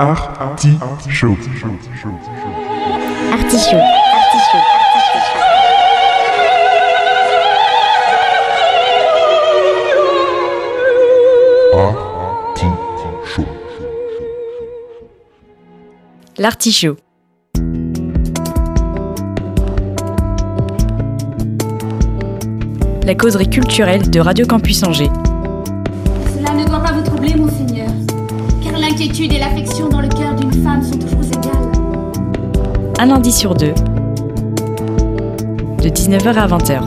Artichaut. Artichaut. Artichaut. L'artichaut. La causerie culturelle de Radio Campus Angers. Cela ne doit pas vous troubler, monseigneur, car l'inquiétude et l'affection Un lundi sur deux. De 19h à 20h.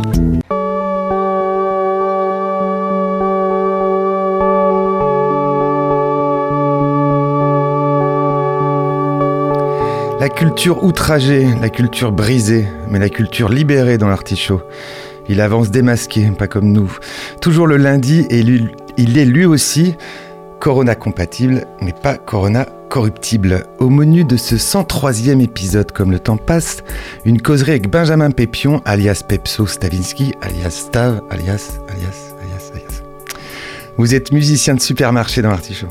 La culture outragée, la culture brisée, mais la culture libérée dans l'artichaut. Il avance démasqué, pas comme nous. Toujours le lundi, et il est lui aussi Corona compatible, mais pas Corona corruptible. Au menu de ce 103e épisode, comme le temps passe, une causerie avec Benjamin Pépion, alias Pepso Stavinsky, alias Stav, alias, alias, alias, alias. Vous êtes musicien de supermarché dans l'artichaut.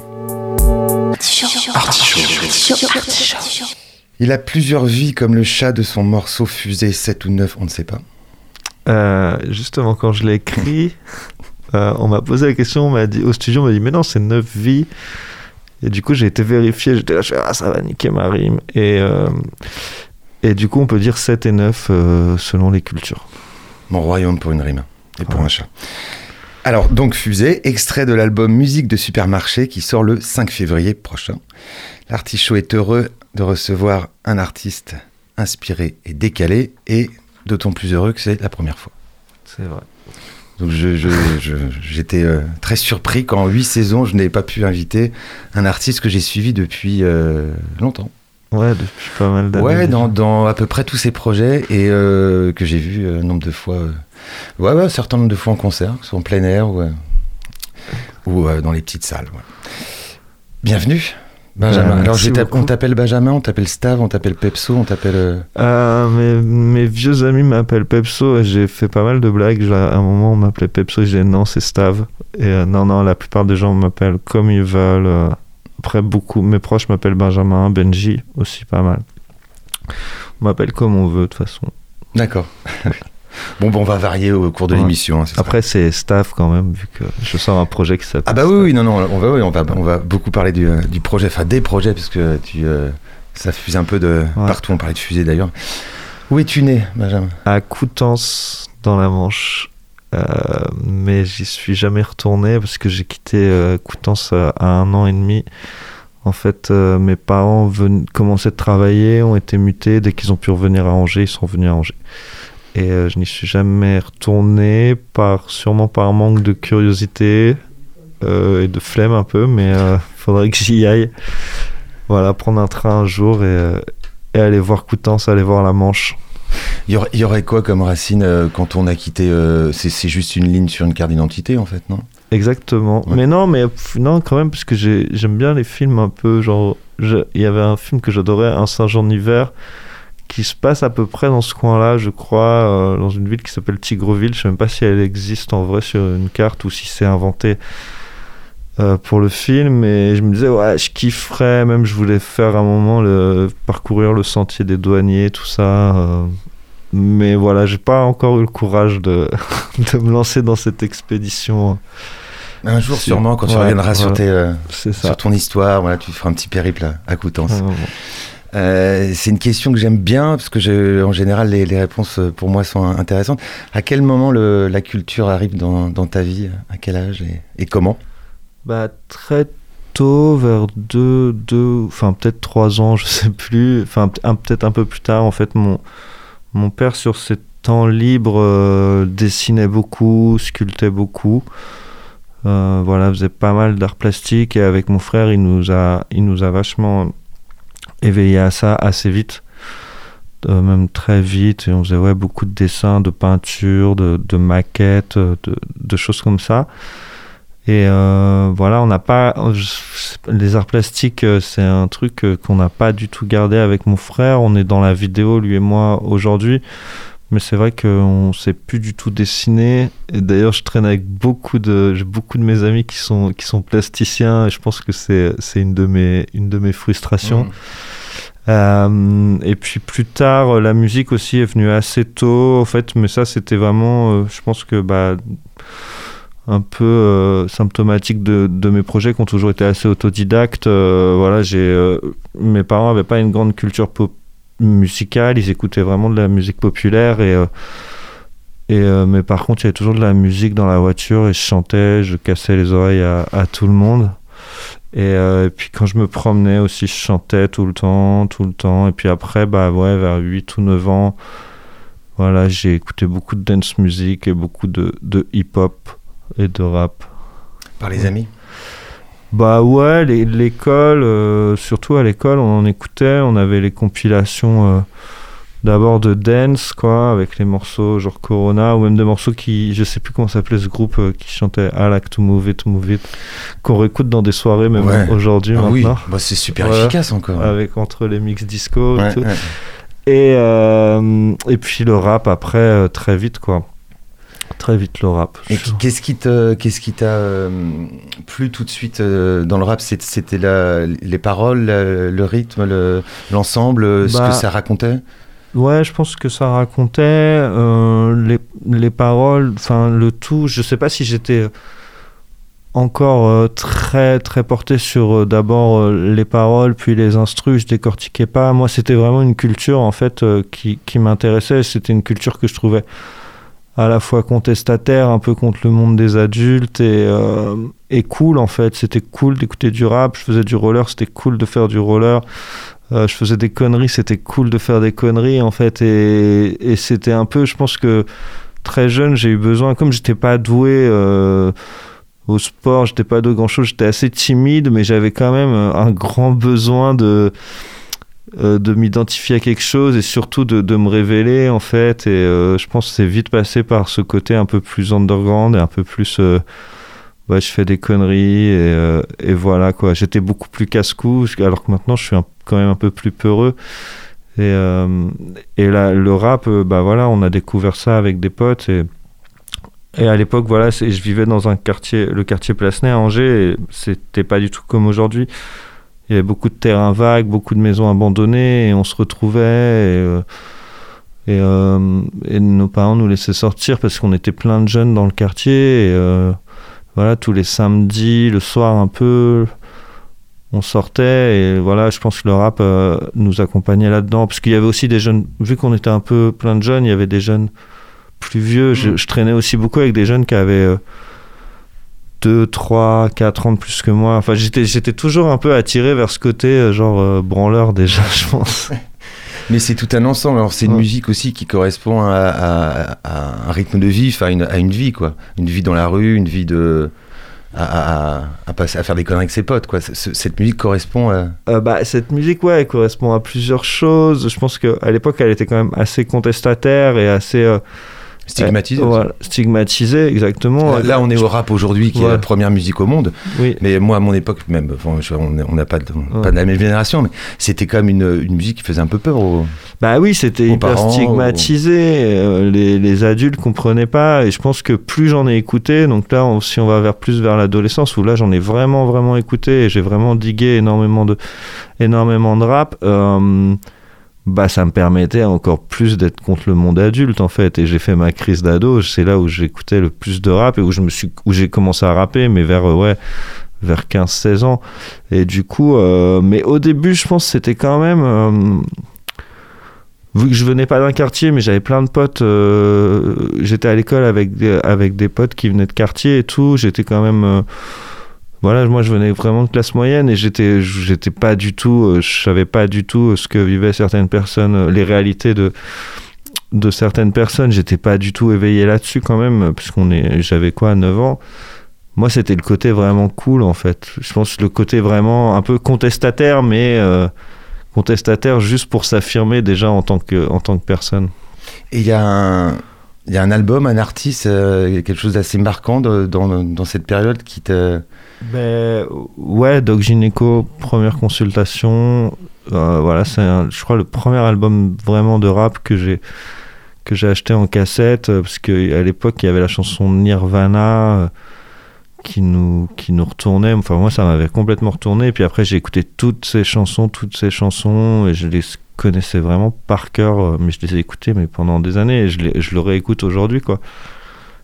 Il a plusieurs vies comme le chat de son morceau fusé 7 ou 9, on ne sait pas. Euh, justement, quand je l'ai écrit, euh, on m'a posé la question, on m'a dit, au studio, on m'a dit, mais non, c'est 9 vies. Et du coup, j'ai été vérifié, j'étais là, je fais, ah, ça va niquer ma rime. Et, euh, et du coup, on peut dire 7 et 9 euh, selon les cultures. Mon royaume pour une rime et pour Ouais. un chat. Alors, donc Fusée, extrait de l'album Musique de Supermarché qui sort le 5 février prochain. L'artichaut est heureux de recevoir un artiste inspiré et décalé et d'autant plus heureux que c'est la première fois. C'est vrai. Donc je- je- je- j'étais euh, très surpris qu'en huit saisons, je n'ai pas pu inviter un artiste que j'ai suivi depuis euh, longtemps. Ouais, depuis pas mal d'années. Ouais, dans, dans à peu près tous ses projets et euh, que j'ai vu un nombre de fois. ouais, ouais, un certain nombre de fois en concert, que ce soit en plein air ou, ou dans les petites salles. ouais. Bienvenue, Benjamin. Euh, Alors, on t'appelle Benjamin, on t'appelle Stav, on t'appelle Pepso, on t'appelle. euh, Euh, mes, mes vieux amis m'appellent Pepso et j'ai fait pas mal de blagues. À un moment, on m'appelait Pepso et j'ai dit non, c'est Stav. Et euh, non, non, la plupart des gens m'appellent comme ils veulent. Après, beaucoup, mes proches m'appellent Benjamin, Benji aussi pas mal. On m'appelle comme on veut de toute façon. D'accord. Bon, bon, on va varier au cours de Ouais. l'émission. hein, Après, c'est Stav quand même, vu que je sors un projet qui s'appelle. Ah bah oui, non, non, on va, oui, on va, on va beaucoup parler du, euh, du projet, enfin des projets, parce que tu, euh, ça fuse un peu de Ouais. partout. On parlait de fusée d'ailleurs. Où es-tu né, Benjamin? À Coutances, dans la Manche. Euh, mais j'y suis jamais retourné parce que j'ai quitté euh, Coutances à un an et demi. En fait, euh, mes parents commençaient de travailler, ont été mutés. Dès qu'ils ont pu revenir à Angers, ils sont venus à Angers. Et euh, je n'y suis jamais retourné, par, sûrement par manque de curiosité euh, et de flemme un peu, mais il faudrait que j'y aille. Voilà, prendre un train un jour et, euh, et aller voir Coutances, aller voir la Manche. il y, aurait, il y aurait quoi comme racine euh, quand on a quitté euh, c'est, juste une ligne sur une carte d'identité, en fait, non? Exactement. Ouais. Mais non, mais non, quand même, parce que j'ai- j'aime bien les films un peu genre. Il y avait un film que j'adorais, Un singe en hiver, qui se passe à peu près dans ce coin-là, je crois, euh, dans une ville qui s'appelle Tigreville. Je sais même pas si elle existe en vrai sur une carte ou si c'est inventé euh, pour le film. Et je me disais, ouais, je kifferais, même je voulais faire un moment le, parcourir le sentier des douaniers, tout ça. euh, mais voilà, j'ai pas encore eu le courage de, de me lancer dans cette expédition. Un jour, sûrement, quand tu Ouais, reviendras sur, tes, sur ton histoire, voilà, tu feras un petit périple à, à Coutances. Euh, c'est une question que j'aime bien, parce que en général, les, réponses euh, pour moi sont intéressantes. À quel moment la culture arrive dans, ta vie? À quel âge et, comment? Bah, très tôt, vers 2, deux, enfin peut-être 3 ans, je sais plus, enfin peut-être un peu plus tard, en fait, mon, père, sur ses temps libres, euh, dessinait beaucoup, sculptait beaucoup. Voilà, faisait pas mal d'art plastique et avec mon frère, il nous a, il nous a vachement éveillé à ça assez vite. euh, même très vite, et on faisait ouais, beaucoup de dessins, de peintures, de, maquettes, de, de choses comme ça. Et euh, voilà, on n'a pas. Les arts plastiques, euh, c'est un truc euh, qu'on n'a pas du tout gardé avec mon frère. On est dans la vidéo, lui et moi, aujourd'hui. Mais c'est vrai qu'on sait plus du tout dessiner. D'ailleurs, je traîne avec beaucoup de, j'ai beaucoup de mes amis qui sont, qui sont plasticiens. Je pense que c'est, c'est une de mes, une de mes frustrations. Euh, et puis plus tard, la musique aussi est venue assez tôt, en fait, mais ça c'était vraiment, euh, je pense que bah, un peu euh, symptomatique de, de, mes projets qui ont toujours été assez autodidactes. Voilà, j'ai, mes parents n'avaient pas une grande culture pop musicale, ils écoutaient vraiment de la musique populaire et et mais par contre, il y avait toujours de la musique dans la voiture et je chantais, je cassais les oreilles à, à tout le monde. Et, euh, et, puis quand je me promenais aussi, je chantais tout le temps, tout le temps. Et puis après, bah ouais, vers 8 ou 9 ans, voilà, j'ai écouté beaucoup de dance music et beaucoup de, de hip-hop et de rap. Par les amis? Bah ouais, l'école, euh, surtout à l'école, on en écoutait, on avait les compilations euh, d'abord de dance, quoi, avec les morceaux genre Corona, ou même des morceaux qui, je sais plus comment s'appelait ce groupe euh, qui chantait I like to move it, move it, qu'on réécoute dans des soirées, même Ouais. aujourd'hui Ah oui, bah, c'est super efficace encore. avec entre les mix disco Ouais, et tout. Et, et puis le rap après, très vite, quoi. Très vite le rap. Et qu'est-ce qui te, qu'est-ce qui t'a euh, plu tout de suite euh, dans le rap? C'était la- les paroles, la- le rythme, le- l'ensemble, euh, ce Bah, que ça racontait? Ouais, je pense que ça racontait euh, les, les paroles, enfin le tout. Je sais pas si j'étais encore très très porté sur d'abord les paroles puis les instrus. Je décortiquais pas. Moi, c'était vraiment une culture en fait qui, qui m'intéressait. C'était une culture que je trouvais à la fois contestataire, un peu contre le monde des adultes et, euh, et cool en fait. C'était cool d'écouter du rap. Je faisais du roller, c'était cool de faire du roller. Euh, je faisais des conneries, c'était cool de faire des conneries en fait. Et, c'était un peu, je pense que très jeune, j'ai eu besoin, comme j'étais pas doué euh, au sport, j'étais pas doué grand chose, j'étais assez timide, mais j'avais quand même un grand besoin de euh, de m'identifier à quelque chose et surtout de, de me révéler en fait. Et euh, je pense que c'est vite passé par ce côté un peu plus underground et un peu plus euh, je fais des conneries et, euh, et voilà quoi. J'étais beaucoup plus casse-cou alors que maintenant je suis quand même un peu plus peureux. Et, et là, le rap bah voilà on a découvert ça avec des potes et et à l'époque, voilà, je vivais dans un quartier, le quartier Placenay à Angers, et c'était pas du tout comme aujourd'hui. Il y avait beaucoup de terrains vagues, beaucoup de maisons abandonnées, et on se retrouvait, et, euh, et, euh, et nos parents nous laissaient sortir parce qu'on était plein de jeunes dans le quartier, et euh, voilà, tous les samedis, le soir un peu, on sortait, et voilà, je pense que le rap euh, nous accompagnait là-dedans, parce qu'il y avait aussi des jeunes, vu qu'on était un peu plein de jeunes, il y avait des jeunes plus vieux. Je, Mm. je traînais aussi beaucoup avec des jeunes qui avaient 2, 3, 4 ans de plus que moi. Enfin, j'étais, j'étais toujours un peu attiré vers ce côté, euh, genre euh, branleur déjà, je pense. Mais c'est tout un ensemble. Alors c'est une Ouais. musique aussi qui correspond à, à- à un rythme de vie, enfin une- à une vie quoi. Une vie dans la rue, une vie de à, à- à- à passer à faire des conneries avec ses potes quoi. C- cette musique correspond à. Euh, bah, cette musique, ouais, elle correspond à plusieurs choses. Je pense qu'à l'époque, elle était quand même assez contestataire et assez. euh, Stigmatisé. voilà, stigmatisée, exactement. Là, on est au rap aujourd'hui, qui est la première musique au monde. Oui. Mais moi, à mon époque, même, enfin, on n'a pas, de- pas de la même génération, mais c'était quand même une, une musique qui faisait un peu peur aux. Bah oui, c'était hyper parents, stigmatisé. euh, les, les adultes comprenaient pas. Et je pense que plus j'en ai écouté, donc là, on- si on va vers plus vers l'adolescence, où là, j'en ai vraiment, vraiment écouté et j'ai vraiment digué énormément de, énormément de rap. euh, bah, ça me permettait encore plus d'être contre le monde adulte en fait et j'ai fait ma crise d'ado c'est là où j'écoutais le plus de rap et où je me suis où j'ai commencé à rapper mais vers euh, ouais vers 15 16 ans et du coup euh, mais au début je pense c'était quand même euh, vu que je venais pas d'un quartier, mais j'avais plein de potes. j'étais à l'école avec avec des potes qui venaient de quartier et tout. J'étais quand même. Euh, voilà, moi je venais vraiment de classe moyenne et j'étais, j'étais pas du tout, euh, je savais pas du tout ce que vivaient certaines personnes, euh, les réalités de de certaines personnes. J'étais pas du tout éveillé là-dessus quand même, puisqu'on est, j'avais quoi, 9 ans. Moi, c'était le côté vraiment cool en fait. Je pense le côté vraiment un peu contestataire, mais euh, contestataire juste pour s'affirmer déjà en tant que, en tant que personne. Il y a un. Il y a un album, un artiste, euh, quelque chose d'assez marquant dans, dans cette période qui te. Ben, ouais, Doc Gineco, première consultation. Euh, voilà, c'est, je crois, le premier album vraiment de rap que j'ai, que j'ai acheté en cassette, euh, parce qu'à l'époque, il y avait la chanson Nirvana euh, qui nous, qui nous retournait. Enfin, moi, ça m'avait complètement retourné. Et puis après, j'ai écouté toutes ces chansons, toutes ces chansons, et je les connaissais vraiment par cœur, mais je les ai écoutées mais pendant des années, et je, les, le réécoute aujourd'hui, quoi.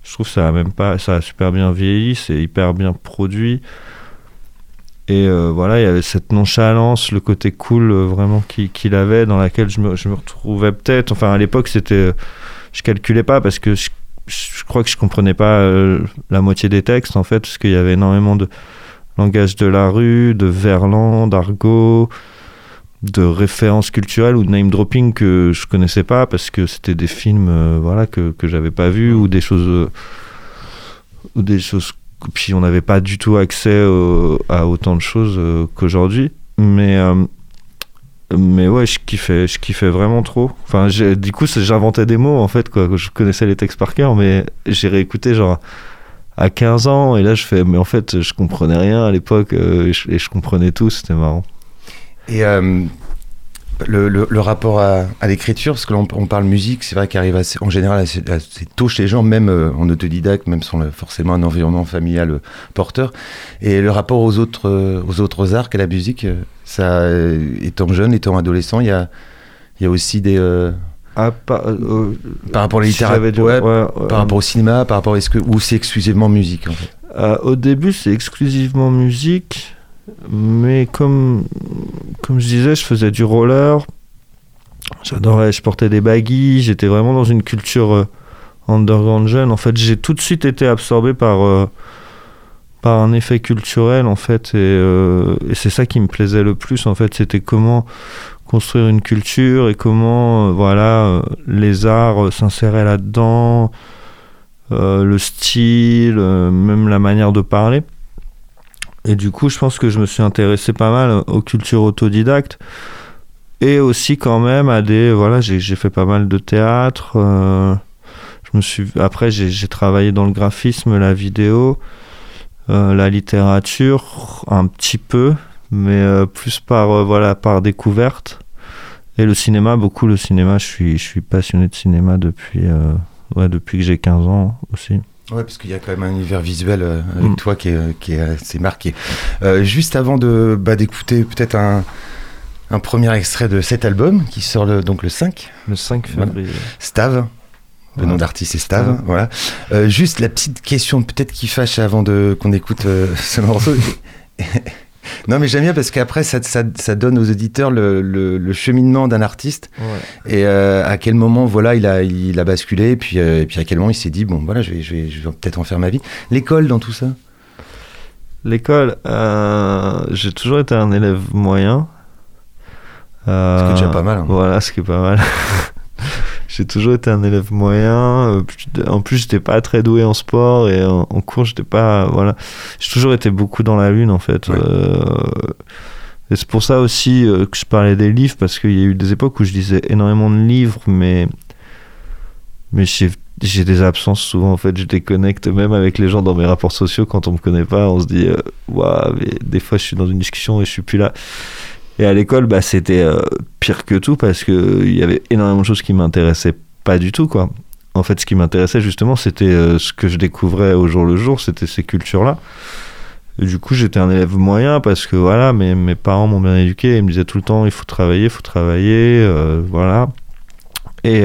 Je trouve que ça a même pas, ça a super bien vieilli, c'est hyper bien produit. Et euh, voilà, il y avait cette nonchalance, le côté cool euh, vraiment qu'il qu'il avait, dans laquelle je me, je me retrouvais peut-être. Enfin, à l'époque, c'était. euh, Je calculais pas parce que je, je crois que je comprenais pas euh, la moitié des textes, en fait, parce qu'il y avait énormément de langage de la rue, de verlan, d'argot, de références culturelles ou de name dropping que je connaissais pas parce que c'était des films euh, voilà, que, que j'avais pas vus ou des choses. euh, ou des choses puis on n'avait pas du tout accès à autant de choses qu'aujourd'hui mais mais ouais je kiffais je kiffais vraiment trop. Enfin du coup j'inventais des mots en fait quoi. Je connaissais les textes par cœur mais j'ai réécouté genre à 15 ans et là je fais mais en fait je comprenais rien à l'époque euh, et, et je comprenais tout c'était marrant. Et euh, le, le- le rapport à, à l'écriture, parce que l'on on parle musique, c'est vrai qu'il arrive assez- en général assez, assez tôt chez les gens, même euh, en autodidacte, même sans le- forcément un environnement familial euh, porteur. Et le rapport aux autres, euh, aux autres arts qu'à la musique, euh, ça, euh, étant jeune, étant adolescent, il y a, y a aussi des... euh, ah, par, par rapport à la si littérature, ouais, ouais, ouais. par rapport au cinéma, par rapport à est-ce que... Ou c'est exclusivement musique, en fait au début, c'est exclusivement musique, mais comme, comme je disais, je faisais du roller. J'adorais, je portais des baggies, j'étais vraiment dans une culture euh, underground jeune. En fait, j'ai tout de suite été absorbé par, euh, par un effet culturel, en fait, et, euh, et c'est ça qui me plaisait le plus, en fait, c'était comment construire une culture et comment, voilà, les arts s'inséraient là-dedans le style, même la manière de parler. Et du coup, je pense que je me suis intéressé pas mal aux cultures autodidactes et aussi quand même à des voilà, j'ai fait pas mal de théâtre. euh, je me suis après j'ai travaillé dans le graphisme, la vidéo, euh, la littérature un petit peu, mais euh, plus par voilà par découverte. Et le cinéma, beaucoup le cinéma. Je suis je suis passionné de cinéma depuis ouais, depuis que j'ai 15 ans aussi. Ouais, parce qu'il y a quand même un univers visuel euh, avec Mm. toi qui est, qui est assez marqué. Euh, juste avant de bah, d'écouter peut-être un, un premier extrait de cet album qui sort le, donc le 5, Le 5 Voilà. février. Stav. Le Voilà. nom d'artiste est Stav, Stav. voilà. Euh, juste la petite question peut-être qui fâche avant de qu'on écoute euh, ce morceau. non mais j'aime bien parce qu'après ça, ça, ça donne aux auditeurs le, le- le cheminement d'un artiste Ouais. et euh, à quel moment voilà il a il a basculé et puis euh, et puis à quel moment il s'est dit bon voilà je vais je vais, je vais peut-être en faire ma vie. L'école dans tout ça? L'école, euh, j'ai toujours été un élève moyen. Ce qui est déjà pas mal, hein. Voilà, ce qui est pas mal. j'ai toujours été un élève moyen. euh, En plus, j'étais pas très doué en sport et en, en cours, j'étais pas. Voilà, j'ai toujours été beaucoup dans la lune en fait. Ouais. Euh, et c'est pour ça aussi euh, que je parlais des livres parce qu'il y a eu des époques où je lisais énormément de livres, mais mais j'ai j'ai des absences souvent en fait je déconnecte même avec les gens dans mes rapports sociaux quand on me connaît pas on se dit Ouah, mais des fois je suis dans une discussion et je suis plus là et à l'école bah c'était euh, pire que tout parce que euh, il y avait énormément de choses qui m'intéressaient pas du tout quoi en fait ce qui m'intéressait justement c'était euh, ce que je découvrais au jour le jour c'était ces cultures là et du coup j'étais un élève moyen parce que voilà mes, mes parents m'ont bien éduqué ils me disaient tout le temps il faut travailler il faut travailler euh, voilà et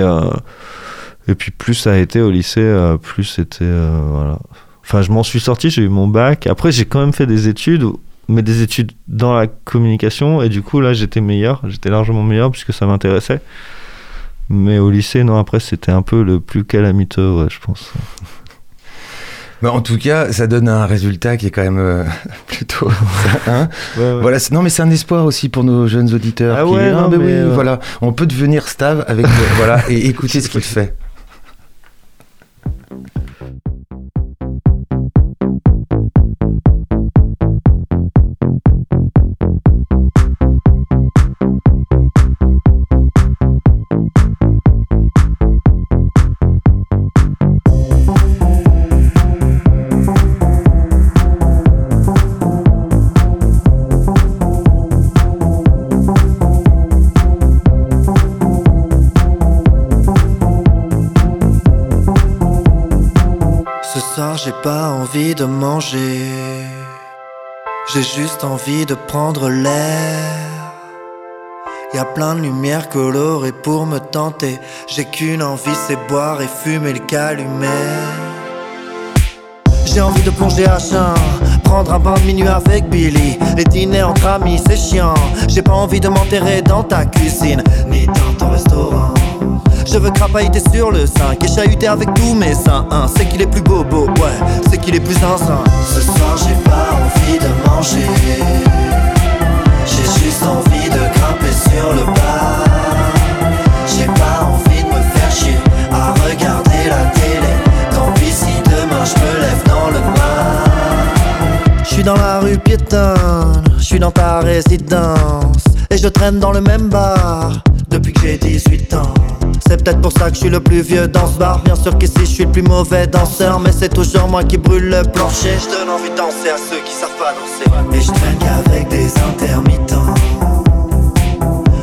et puis plus ça a été au lycée, plus c'était voilà. Enfin, je m'en suis sorti, j'ai eu mon bac. Après, j'ai quand même fait des études, mais des études dans la communication. Et du coup, là, j'étais meilleur, j'étais largement meilleur puisque ça m'intéressait. Mais au lycée, non. Après, c'était un peu le plus calamiteux, ouais, je pense. Bah, en tout cas, ça donne un résultat qui est quand même euh, plutôt. hein Ouais, ouais. voilà, non, mais c'est un espoir aussi pour nos jeunes auditeurs. Ah qui- ouais, non, mais mais, oui, euh, voilà, on peut devenir Stav avec euh, voilà et écouter ce qu'il fait. De manger. J'ai juste envie de prendre l'air. Y a plein de lumières colorées pour me tenter. J'ai qu'une envie, c'est boire et fumer le calumet. J'ai envie de plonger à chien, prendre un bain de minuit avec Billy. Les dîners entre amis, c'est chiant. J'ai pas envie de m'enterrer dans ta cuisine, ni dans ton restaurant. Je veux crapailler sur le sein et chahuter avec tous mes seins. Hein, c'est qu'il est plus beau, beau, ouais, c'est qu'il est plus zinzin. Ce soir, j'ai pas envie de manger. J'ai juste envie de grimper sur le bar. J'ai pas envie de me faire chier à regarder la télé. Tant pis si demain je me lève dans le mal. Je suis dans la rue piétonne, je suis dans ta résidence. Et je traîne dans le même bar depuis que j'ai 18 ans. C'est peut-être pour ça que je suis le plus vieux dans ce bar. Bien sûr qu'ici je suis le plus mauvais danseur, mais c'est toujours moi qui brûle le plancher. Je donne envie de danser à ceux qui savent pas danser. Et je traîne qu'avec des intermittents.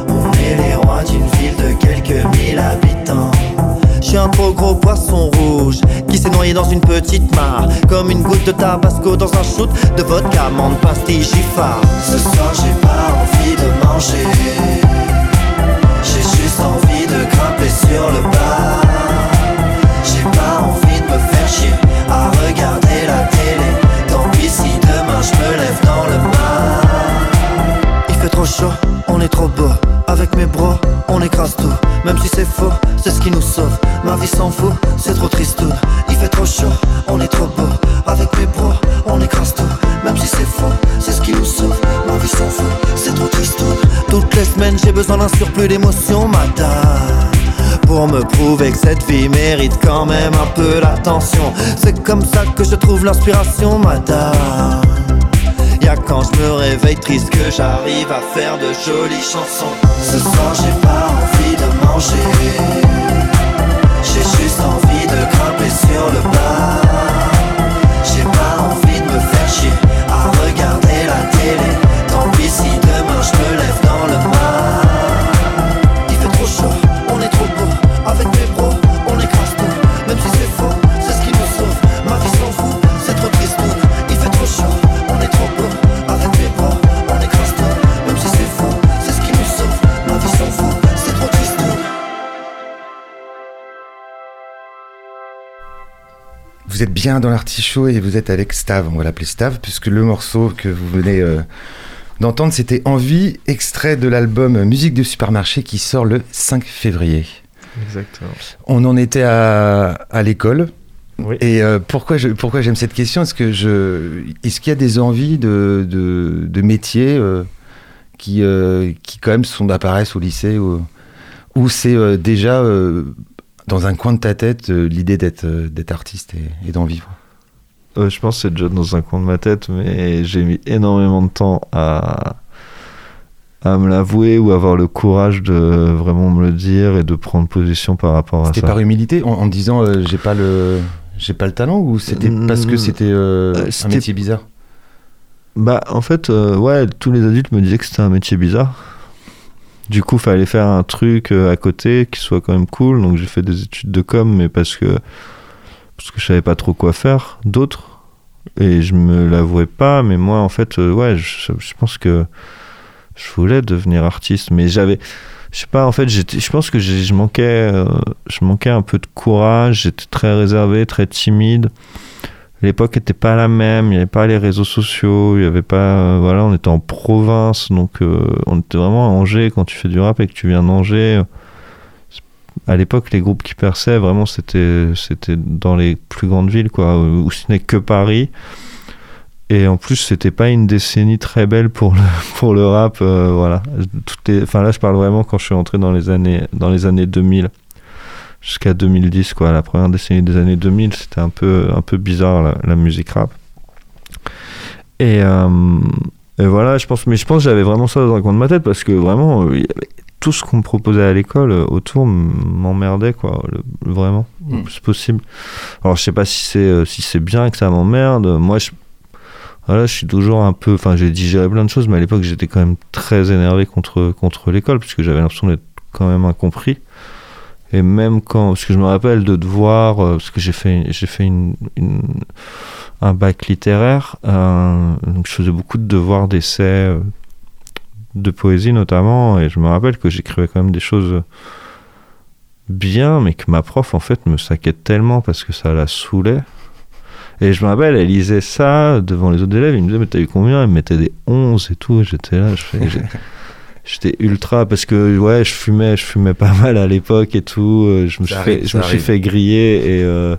On est les rois d'une ville de quelques mille habitants. Je suis un trop gros poisson rouge qui s'est noyé dans une petite mare. Comme une goutte de tabasco dans un shoot de vodka, menthe, pastille, giffard. Ce soir, j'ai pas envie de manger. Envie de grimper sur le bar. J'ai pas envie de me faire chier à regarder la télé. Tant pis si demain je me lève dans le mal. Il fait trop chaud, on est trop beau. Avec mes bros, on écrase tout. Même si c'est faux, c'est ce qui nous sauve. Ma vie s'en fout, c'est trop triste. Il fait trop chaud, on est trop beau. Avec mes bros, on écrase tout. Même si c'est faux, c'est ce qui nous sauve. Ma vie s'en fout, c'est trop triste. Toutes les semaines, j'ai besoin d'un surplus d'émotions, madame. Pour me prouver que cette vie mérite quand même un peu d'attention. C'est comme ça que je trouve l'inspiration, madame. Y'a quand je me réveille triste que j'arrive à faire de jolies chansons. Ce soir j'ai pas envie de manger. J'ai juste envie de grimper sur le bar. Vous êtes bien dans l'artichaut et vous êtes avec Stav, on va l'appeler Stav, puisque le morceau que vous venez euh, d'entendre, c'était Envie, extrait de l'album Musique de supermarché qui sort le 5 février. Exactement. On en était à, à l'école. Oui. Et euh, pourquoi je, pourquoi j'aime cette question? Est-ce que je, est-ce qu'il y a des envies de, de, de métiers euh, qui, qui quand même sont apparaissent au lycée ou, ou c'est déjà dans un coin de ta tête euh, l'idée d'être euh, d'être artiste et, et d'en vivre Euh, je pense que c'est déjà dans un coin de ma tête, mais j'ai mis énormément de temps à, à me l'avouer ou avoir le courage de vraiment me le dire et de prendre position par rapport à C'était ça. par humilité en, en disant euh, j'ai pas le j'ai pas le talent ou c'était parce que Mm, c'était euh, un c'était- métier bizarre? Bah, en fait, ouais, tous les adultes me disaient que c'était un métier bizarre. Du coup, fallait faire un truc euh, à côté qui soit quand même cool. Donc, j'ai fait des études de com, mais parce que parce que je savais pas trop quoi faire d'autre. Et je me l'avouais pas, mais moi, en fait, euh, ouais, je, pense que je voulais devenir artiste, mais j'avais, je sais pas, en fait, je pense que je manquais, euh, je manquais un peu de courage. J'étais très réservé, très timide. L'époque était pas la même, il n'y avait pas les réseaux sociaux, il y avait pas, euh, voilà, on était en province, donc euh, on était vraiment à Angers. Quand tu fais du rap et que tu viens d'Angers, euh, à l'époque, les groupes qui perçaient, vraiment, c'était, c'était dans les plus grandes villes, quoi, où ce n'est que Paris. Et en plus, c'était pas une décennie très belle pour le, pour le rap, voilà. Enfin là, je parle vraiment quand je suis entré dans les années, dans les années 2000 jusqu'à 2010 quoi la première décennie des années 2000 c'était un peu un peu bizarre la, la musique rap et, euh, et voilà je pense mais je pense que j'avais vraiment ça dans un coin de ma tête parce que vraiment euh, tout ce qu'on me proposait à l'école euh, autour m'emmerdait quoi le- vraiment Mm. le plus possible alors je sais pas si c'est si c'est bien que ça m'emmerde moi je voilà, je suis toujours un peu. Enfin, j'ai digéré plein de choses, mais à l'époque, j'étais quand même très énervé contre, contre l'école, puisque j'avais l'impression d'être quand même incompris. Et même quand, parce que je me rappelle de devoir, euh, parce que j'ai fait, j'ai fait une, un bac littéraire, euh, donc je faisais beaucoup de devoirs d'essais, euh, de poésie notamment, et je me rappelle que j'écrivais quand même des choses bien, mais que ma prof en fait me saquait tellement parce que ça la saoulait. Et je me rappelle, elle lisait ça devant les autres élèves, il me disait mais t'as eu combien? Elle me mettait des 11 et tout, j'étais là, je fais, J'étais ultra parce que ouais, je fumais, je fumais pas mal à l'époque et tout. euh, Je me suis arrive, fait, je me suis fait griller et euh,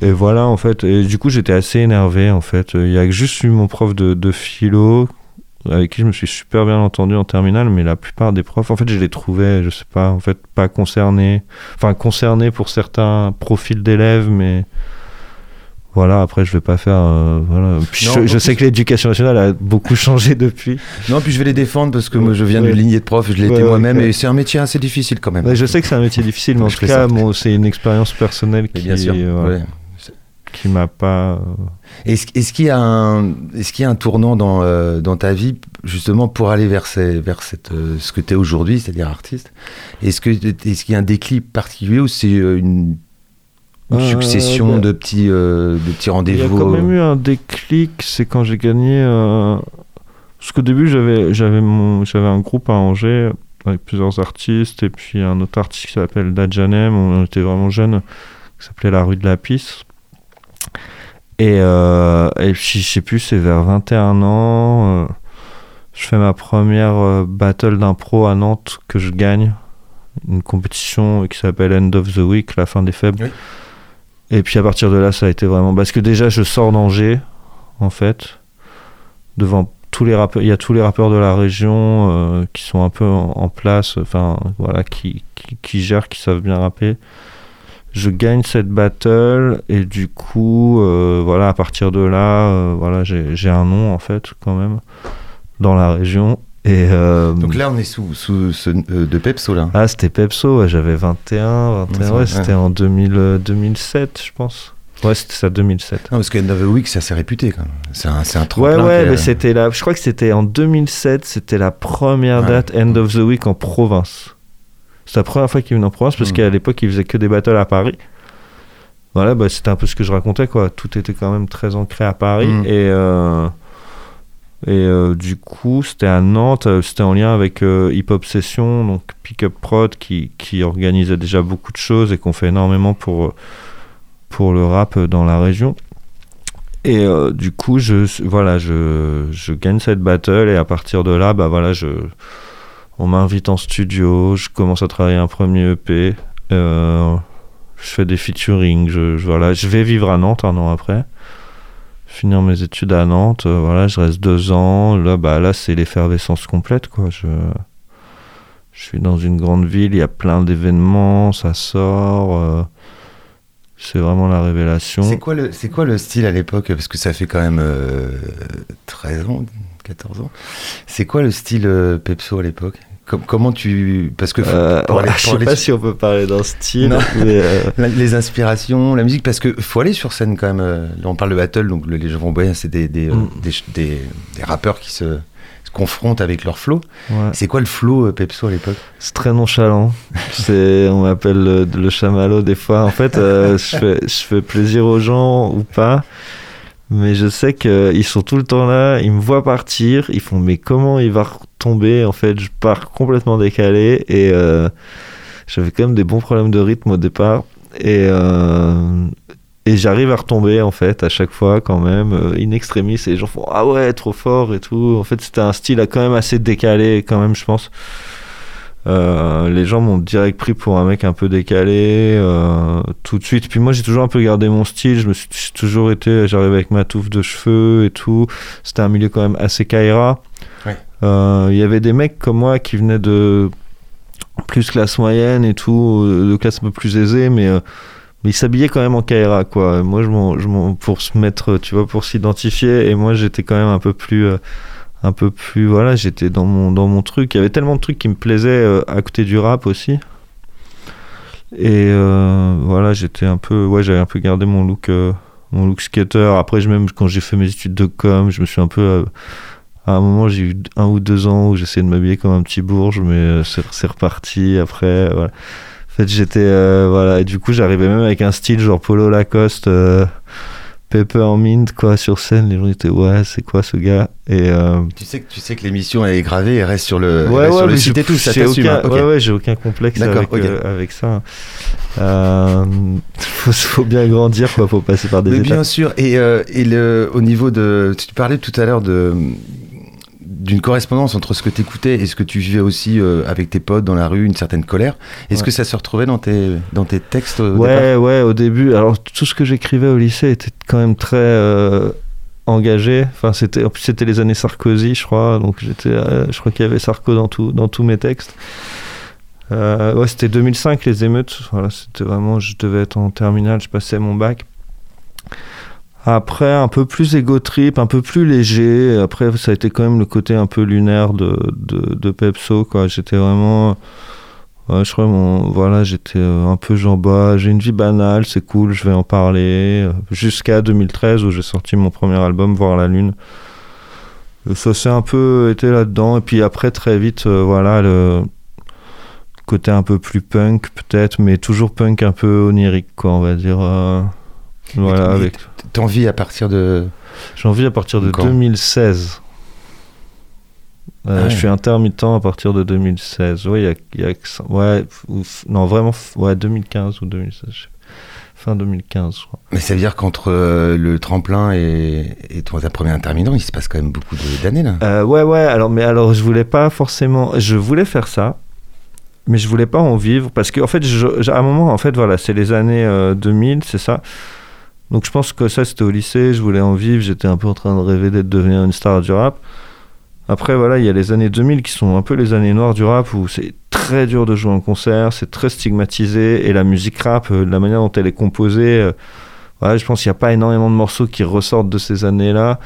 et voilà en fait. Et du coup, j'étais assez énervé en fait. Il y a juste eu mon prof de, de philo avec qui je me suis super bien entendu en terminale, mais la plupart des profs, en fait, je les trouvais, je sais pas, en fait, pas concernés. Enfin, concernés pour certains profils d'élèves, mais voilà. Après, je vais pas faire. euh, voilà. Non, je, sais que l'éducation nationale a beaucoup changé depuis. Non, puis je vais les défendre parce que moi je viens Ouais. d'une lignée de profs, je l'ai été Ouais, moi-même ok. et c'est un métier assez difficile quand même. Ouais, je sais que c'est un métier difficile, mais en Je tout cas, c'est une expérience personnelle Mais qui, bien sûr. euh, ouais. qui m'a pas. euh, Est-ce est-ce qu'il y a un est-ce qu'il y a un tournant dans euh, dans ta vie justement pour aller vers ces, vers cette ce que tu es aujourd'hui, c'est-à-dire artiste? Est-ce que est-ce qu'il y a un déclic particulier ou c'est une, une Euh, succession bah, de petits euh, de petits Il y a rendez-vous quand même eu un déclic, c'est quand j'ai gagné. euh, Parce qu'au début, j'avais j'avais mon j'avais un groupe à Angers avec plusieurs artistes et puis un autre artiste qui s'appelle Dajanem. On était vraiment jeunes, qui s'appelait La Rue de la Pisse. Et, euh, et puis, je sais plus, c'est vers 21 ans. euh, je fais ma première euh, battle d'impro à Nantes que je gagne. Une compétition qui s'appelle End of the Week, la fin des faibles. Oui. Et puis à partir de là, ça a été vraiment. Parce que déjà, je sors d'Angers, en fait, devant tous les rappeurs. Il y a tous les rappeurs de la région euh, qui sont un peu en, place, enfin, voilà, qui, qui, gèrent, qui savent bien rapper. Je gagne cette battle et du coup, euh, voilà, à partir de là, euh, voilà, j'ai un nom en fait, quand même, dans la région. Et euh, Donc là on est sous sous ce euh, de Pepso là. ah, c'était Pepso, ouais, j'avais 21, 21, Ouais, ouais, c'était en 2000, euh, 2007, je pense. Ouais, c'était ça, 2007. Non, parce que End of the Week c'est assez réputé quand même. C'est un c'est un Ouais, ouais, mais c'était là. Je crois que c'était en 2007, c'était la première date End of the Week en province. C'est la première fois qu'il venait en province parce Mm. qu'à l'époque, il faisait que des battles à Paris. Voilà, bah, c'était un peu ce que je racontais, quoi. Tout était quand même très ancré à Paris. Mm. Et, euh, et euh, du coup, c'était à Nantes. euh, C'était en lien avec euh, Hip Hop Session, donc Pick Up Prod, qui, qui organisait déjà beaucoup de choses et qu'on fait énormément pour, pour le rap dans la région. Et du coup, je, voilà, je, je gagne cette battle et à partir de là, bah voilà, je, on m'invite en studio, je commence à travailler un premier EP, je fais des featuring, je- voilà, je vais vivre à Nantes un an après, finir mes études à Nantes, euh, voilà, je reste deux ans, là, bah là, c'est l'effervescence complète, quoi. Je, je suis dans une grande ville, il y a plein d'événements, ça sort. euh, c'est vraiment la révélation. C'est quoi, le, quoi le style à l'époque? Parce que ça fait quand même euh, 13 ans, 14 ans. C'est quoi le style euh, Pepso à l'époque? Com- Comment tu. Parce que. Euh, pour aller- ouais, je sais pas si on peut parler d'un style, mais euh, les inspirations, la musique, parce que faut aller sur scène quand même. euh, Là, on parle de battle, donc le- les gens vont c'est des, des, euh, Mm. des, des- des rappeurs qui se, se confrontent avec leur flow. ouais. C'est quoi le flow Pepso à l'époque? C'est très nonchalant. C'est, on m'appelle le, le chamallow des fois. En fait, je, fais, je fais plaisir aux gens ou pas. Mais je sais qu'ils sont tout le temps là, ils me voient partir, ils font mais comment il va retomber En fait, je pars complètement décalé et euh, j'avais quand même des bons problèmes de rythme au départ. Et, euh, et j'arrive à retomber en fait à chaque fois quand même, euh, in extremis, et les gens font ah ouais, trop fort et tout. En fait, c'était un style quand même assez décalé quand même, je pense. Euh, les gens m'ont direct pris pour un mec un peu décalé euh, tout de suite. Puis moi j'ai toujours un peu gardé mon style. Je me suis toujours été, j'arrivais avec ma touffe de cheveux et tout. C'était un milieu quand même assez Kaira. Ouais. Euh, Il y avait des mecs comme moi qui venaient de plus classe moyenne et tout, de classe un peu plus aisée, mais mais ils s'habillaient quand même en Kaira quoi. Et Moi je m'en, pour se mettre, tu vois, pour s'identifier. Et moi j'étais quand même un peu plus un peu plus voilà j'étais dans mon dans mon truc. Il y avait tellement de trucs qui me plaisaient euh, à côté du rap aussi. Et euh, voilà j'étais un peu ouais j'avais un peu gardé mon look euh, mon look skater. Après je même quand j'ai fait mes études de com je me suis un peu à un moment j'ai eu un ou deux ans où j'essayais de m'habiller comme un petit bourge mais c'est reparti après voilà. En fait, j'étais. voilà, et du coup, j'arrivais même avec un style genre Polo Lacoste, Peppermint, quoi, sur scène. Les gens étaient, ouais, c'est quoi ce gars? Et. euh, Tu sais que tu sais que l'émission elle est gravée et reste sur le, Ouais, reste ouais, sur le site et tout, ça t'assume. aucun, hein, ok. Ouais, ouais, j'ai aucun complexe avec, euh, avec ça. Euh, faut, faut bien grandir, quoi, faut passer par des Mais étapes. bien sûr. Et, euh, et le, au niveau de. Tu parlais tout à l'heure de d'une correspondance entre ce que tu écoutais et ce que tu vivais aussi euh, avec tes potes dans la rue, une certaine colère. Est-ce Ouais. que ça se retrouvait dans tes, dans tes textes au Ouais, ouais, au début. Alors, tout ce que j'écrivais au lycée était quand même très euh, engagé. Enfin, c'était, en plus, c'était les années Sarkozy, je crois. Donc, j'étais, euh, je crois qu'il y avait Sarko dans, tout, dans tous mes textes. Ouais, c'était 2005, les émeutes. Voilà, c'était vraiment, je devais être en terminale, je passais mon bac. Après, un peu plus égo trip, un peu plus léger. Après, ça a été quand même le côté un peu lunaire de, de, Pepso. J'étais vraiment. Je crois, voilà, j'étais euh, un peu genre, j'ai une vie banale, c'est cool, je vais en parler. Jusqu'à 2013 où j'ai sorti mon premier album, Voir la Lune. Ça s'est un peu été là-dedans. Et puis après, très vite, euh, voilà, le côté un peu plus punk, peut-être, mais toujours punk un peu onirique, quoi, on va dire. euh, voilà, mais avec. À partir de. J'ai envie à partir de Quand 2016. Euh, Ah ouais. Je suis intermittent à partir de 2016. Ouais, il y a, il y a ouais, ouf, non vraiment, ouais, 2015 ou 2016. je sais- Fin 2015, je crois. Mais ça veut dire qu'entre euh, le tremplin et, et ton, ta première intermittent, il se passe quand même beaucoup d'années là. Euh, ouais, ouais. Alors, mais alors, je voulais pas forcément. Je voulais faire ça, mais je voulais pas en vivre parce qu'en fait, je- à un moment, en fait, voilà, c'est les années euh, 2000, c'est ça. Donc, je pense que ça, c'était au lycée. Je voulais en vivre. J'étais un peu en train de rêver d'être devenir une star du rap. Après, voilà, il y a les années 2000 qui sont un peu les années noires du rap où c'est très dur de jouer en concert, c'est très stigmatisé et la musique rap, euh, la manière dont elle est composée, euh, je pense qu'il n'y a pas énormément de morceaux qui ressortent de ces années-là.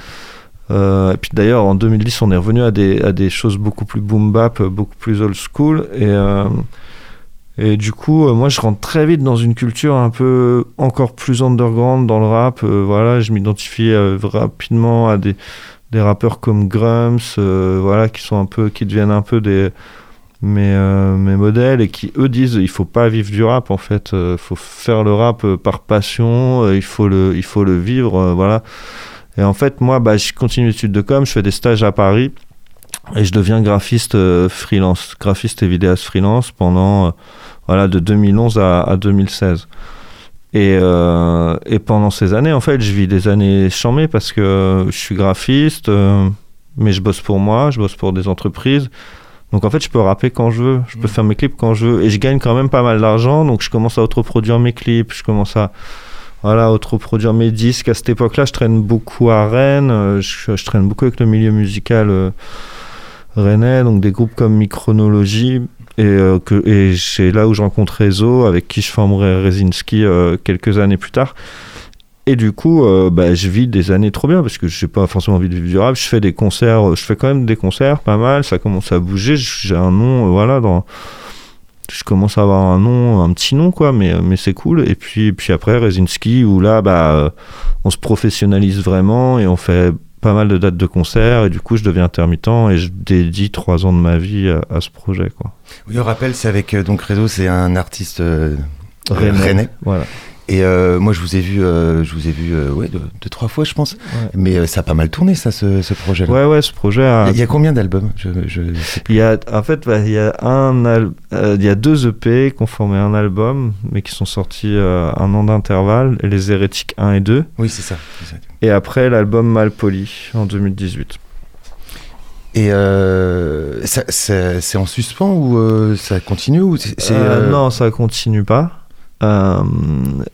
Euh, et puis d'ailleurs, en 2010, on est revenu à des, à des choses beaucoup plus boom bap, beaucoup plus old school. Et, et du coup, euh, moi, je rentre très vite dans une culture un peu encore plus underground dans le rap. Euh, voilà, je m'identifie euh, rapidement à des, des rappeurs comme Grums, euh, voilà, qui sont un peu, qui deviennent un peu des mes, mes modèles et qui eux disent il faut pas vivre du rap en fait il faut faire le rap par passion il faut le il faut le vivre voilà et en fait moi bah, je continue l'étude de com je fais des stages à Paris et je deviens graphiste freelance graphiste et vidéaste freelance pendant voilà de 2011 à, à 2016 et, euh, et pendant ces années en fait je vis des années chambées parce que je suis graphiste euh, mais je bosse pour moi je bosse pour des entreprises donc en fait, je peux rapper quand je veux, je peux Mhm. faire mes clips quand je veux, et je gagne quand même pas mal d'argent, donc je commence à autoproduire mes clips, je commence à voilà, autoproduire mes disques. À cette époque-là, je traîne beaucoup à Rennes, euh, je, je traîne beaucoup avec le milieu musical euh, rennais, donc des groupes comme Micronologie, et, euh, et c'est là où je rencontre Rezo, avec qui je formerai Rezinski euh, quelques années plus tard. Et du coup, euh, bah, je vis des années trop bien parce que je n'ai pas forcément envie de vivre du rap. Je fais des concerts, je fais quand même des concerts, pas mal. Ça commence à bouger. J'ai un nom, voilà. Je commence à avoir un nom, un petit nom, quoi, mais, mais c'est cool. Et puis, puis après, Rezinski, où là, bah, on se professionnalise vraiment et on fait pas mal de dates de concerts. Et du coup, je deviens intermittent et je dédie trois ans de ma vie à, à ce projet, quoi. Oui, on rappelle, c'est avec euh, donc Rezo, c'est un artiste euh, rennais. Voilà. Et euh, moi, je vous ai vu, euh, je vous ai vu, euh, ouais, deux, deux, trois fois, je pense. Ouais. Mais ça a pas mal tourné, ça, ce, ce projet-là. Ouais, ouais, ce projet a. Il y a combien d'albums? Je, je. Il y a, en fait, bah, il y a un, al- il y a deux EP qui ont formé un album, mais qui sont sortis un an d'intervalle, Les Hérétiques 1 et 2, Oui, c'est ça. et après l'album Malpoli en 2018. Et c'est en suspens ou ça continue ou Non, ça continue pas. Euh,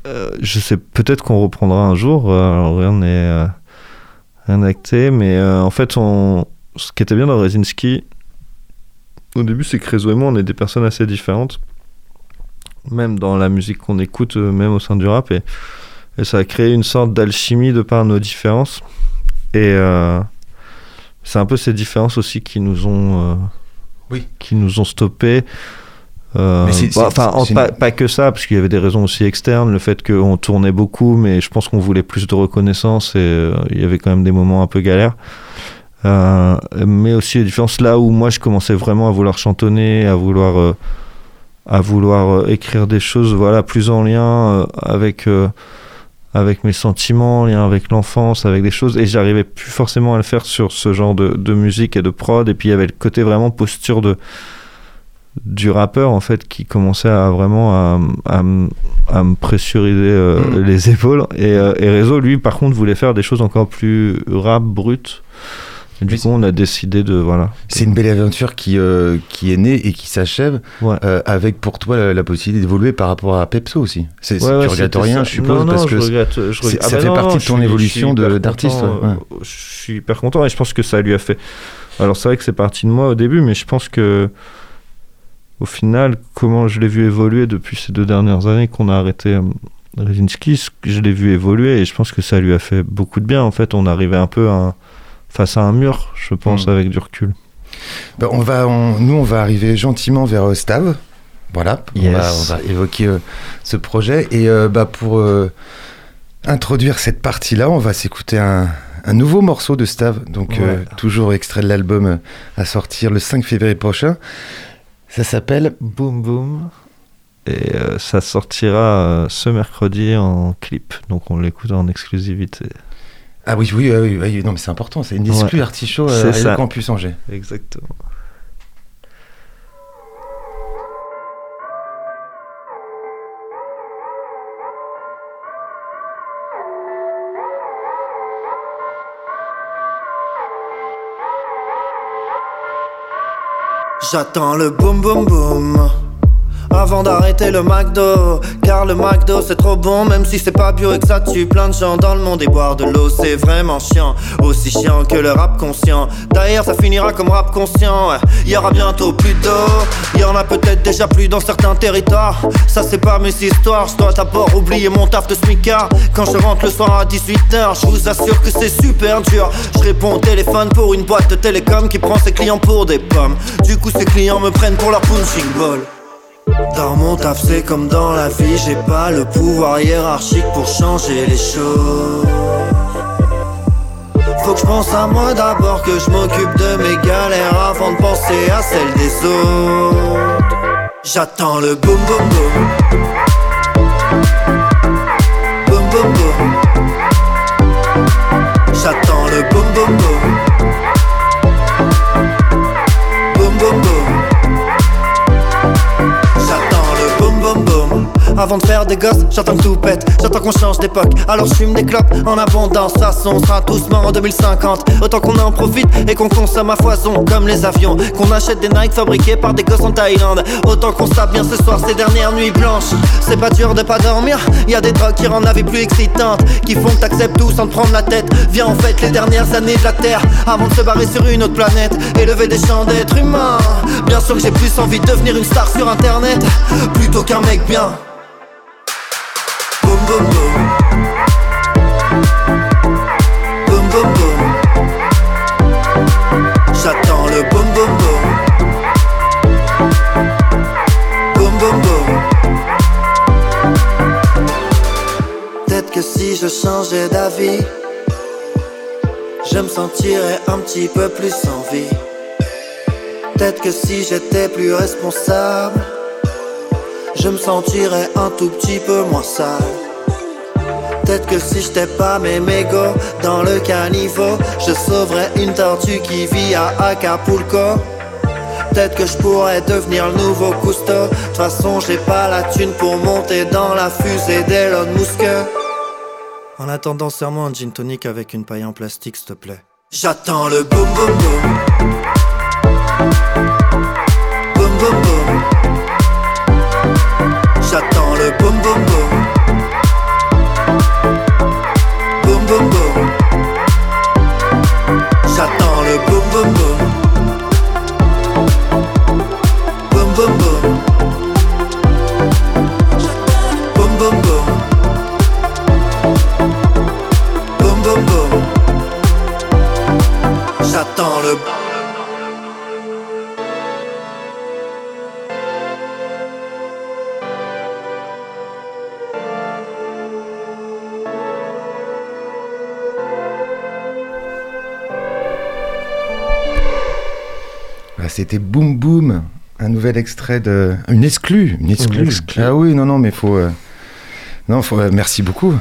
euh, je sais, peut-être qu'on reprendra un jour. euh, alors rien n'est rien acté, mais en fait, on, ce qui était bien dans Rezinski, au début, c'est que Rezo et moi, on est des personnes assez différentes, même dans la musique qu'on écoute, même au sein du rap, et, et ça a créé une sorte d'alchimie de par nos différences. Et c'est un peu ces différences aussi qui nous ont, Oui. qui nous ont stoppés. Euh, bah, enfin, pas, que ça, parce qu'il y avait des raisons aussi externes, le fait qu'on tournait beaucoup, mais je pense qu'on voulait plus de reconnaissance et euh, il y avait quand même des moments un peu galères. Euh, mais aussi les différences. Là où moi je commençais vraiment à vouloir chantonner, à vouloir à vouloir écrire des choses voilà plus en lien avec avec mes sentiments, en lien avec l'enfance, avec des choses. Et j'arrivais plus forcément à le faire sur ce genre de, de musique et de prod. Et puis il y avait le côté vraiment posture de du rappeur en fait qui commençait à vraiment à, à, m- à me pressuriser euh, Mm. les épaules et, euh, et Réseau lui par contre voulait faire des choses encore plus rap brutes et du Mais coup on a décidé de voilà C'est une belle aventure qui, euh, qui est née et qui s'achève Ouais. euh, avec pour toi la, la possibilité d'évoluer par rapport à Pepso aussi. C'est, Ouais, ouais, tu regrettes rien, ça. je suppose, non, non, parce je que regrette, je regrette- ça Ah fait bah partie non, de ton suis- évolution d'artiste, Je suis hyper content et je pense que ça lui a fait. Alors c'est vrai que c'est parti de moi au début, mais je pense que au final, comment je l'ai vu évoluer depuis ces deux dernières années qu'on a arrêté euh, Rezinski, je l'ai vu évoluer et je pense que ça lui a fait beaucoup de bien. En fait, on arrivait un peu à- face à un mur, je pense, Mm. avec du recul. Bah, on va, on- nous, on va arriver gentiment vers euh, Stav. Voilà, on, va, on va évoquer euh, ce projet. Et euh, bah, pour introduire cette partie-là, on va s'écouter un, un nouveau morceau de Stav. Donc, Ouais. toujours extrait de l'album à sortir le 5 février prochain. Ça s'appelle Boom Boom. Et euh, ça sortira euh, ce mercredi en clip, donc on l'écoute en exclusivité. Ah oui, oui, oui, oui, oui, non, mais c'est important. C'est une Ouais. exclue Artichaut C'est euh, à ça. Campus Angers. Exactement. J'attends le boum boum boum avant d'arrêter le McDo. Car le McDo c'est trop bon Même si c'est pas bio et que ça tue plein de gens dans le monde. Et boire de l'eau c'est vraiment chiant. Aussi chiant que le rap conscient. D'ailleurs ça finira comme rap conscient. Y aura bientôt plus d'eau. Y en a peut-être déjà plus dans certains territoires. Ça c'est pas mes histoires. Je dois d'abord oublier mon taf de smicard. Quand je rentre le soir à 18h Je vous assure que c'est super dur. Je réponds au téléphone pour une boîte de télécom Qui prend ses clients pour des pommes. Du coup ces clients me prennent pour leur punching ball dans mon taf c'est comme dans la vie J'ai pas le pouvoir hiérarchique pour changer les choses. Faut que je pense à moi d'abord Que je m'occupe de mes galères Avant de penser à celles des autres. J'attends le boum boum boum. Boum boum boum. J'attends le boum boum boum. Boum boum boum Avant de faire des gosses, j'attends que tout pète. J'attends qu'on change d'époque, alors je fume des clopes en abondance. Façon, on sera tous morts en 2050 Autant qu'on en profite et qu'on consomme à foison Comme les avions, qu'on achète des Nike fabriqués par des gosses en Thaïlande. Autant qu'on se tape bien ce soir ces dernières nuits blanches. C'est pas dur de pas dormir, y a des drogues qui rendent la vie plus excitante. Qui font que t'acceptes tout sans te prendre la tête. Viens en fait les dernières années de la Terre. Avant de se barrer sur une autre planète Élever des champs d'êtres humains. Bien sûr que j'ai plus envie de devenir une star sur internet. Plutôt qu'un mec bien je changeais d'avis Je me sentirais un petit peu plus en vie. Peut-être que si j'étais plus responsable je me sentirais un tout petit peu moins sale. Peut-être que si j'étais pas mes mégots dans le caniveau, je sauverais une tortue qui vit à Acapulco. Peut-être que je pourrais devenir le nouveau Cousteau. De toute façon, j'ai pas la thune pour monter dans la fusée d'Elon Musk. En attendant, serre-moi un gin tonic avec une paille en plastique, s'il te plaît. J'attends le boum boum boum. Boum boum boum. J'attends le boum boum boum Boum boum boum. J'attends le boum boum boum. Boum boum boum C'était Boom Boom, un nouvel extrait de. Une exclue, une exclue. Une exclue. Ah oui, non, non, mais faut. euh, Non, faut... euh, merci beaucoup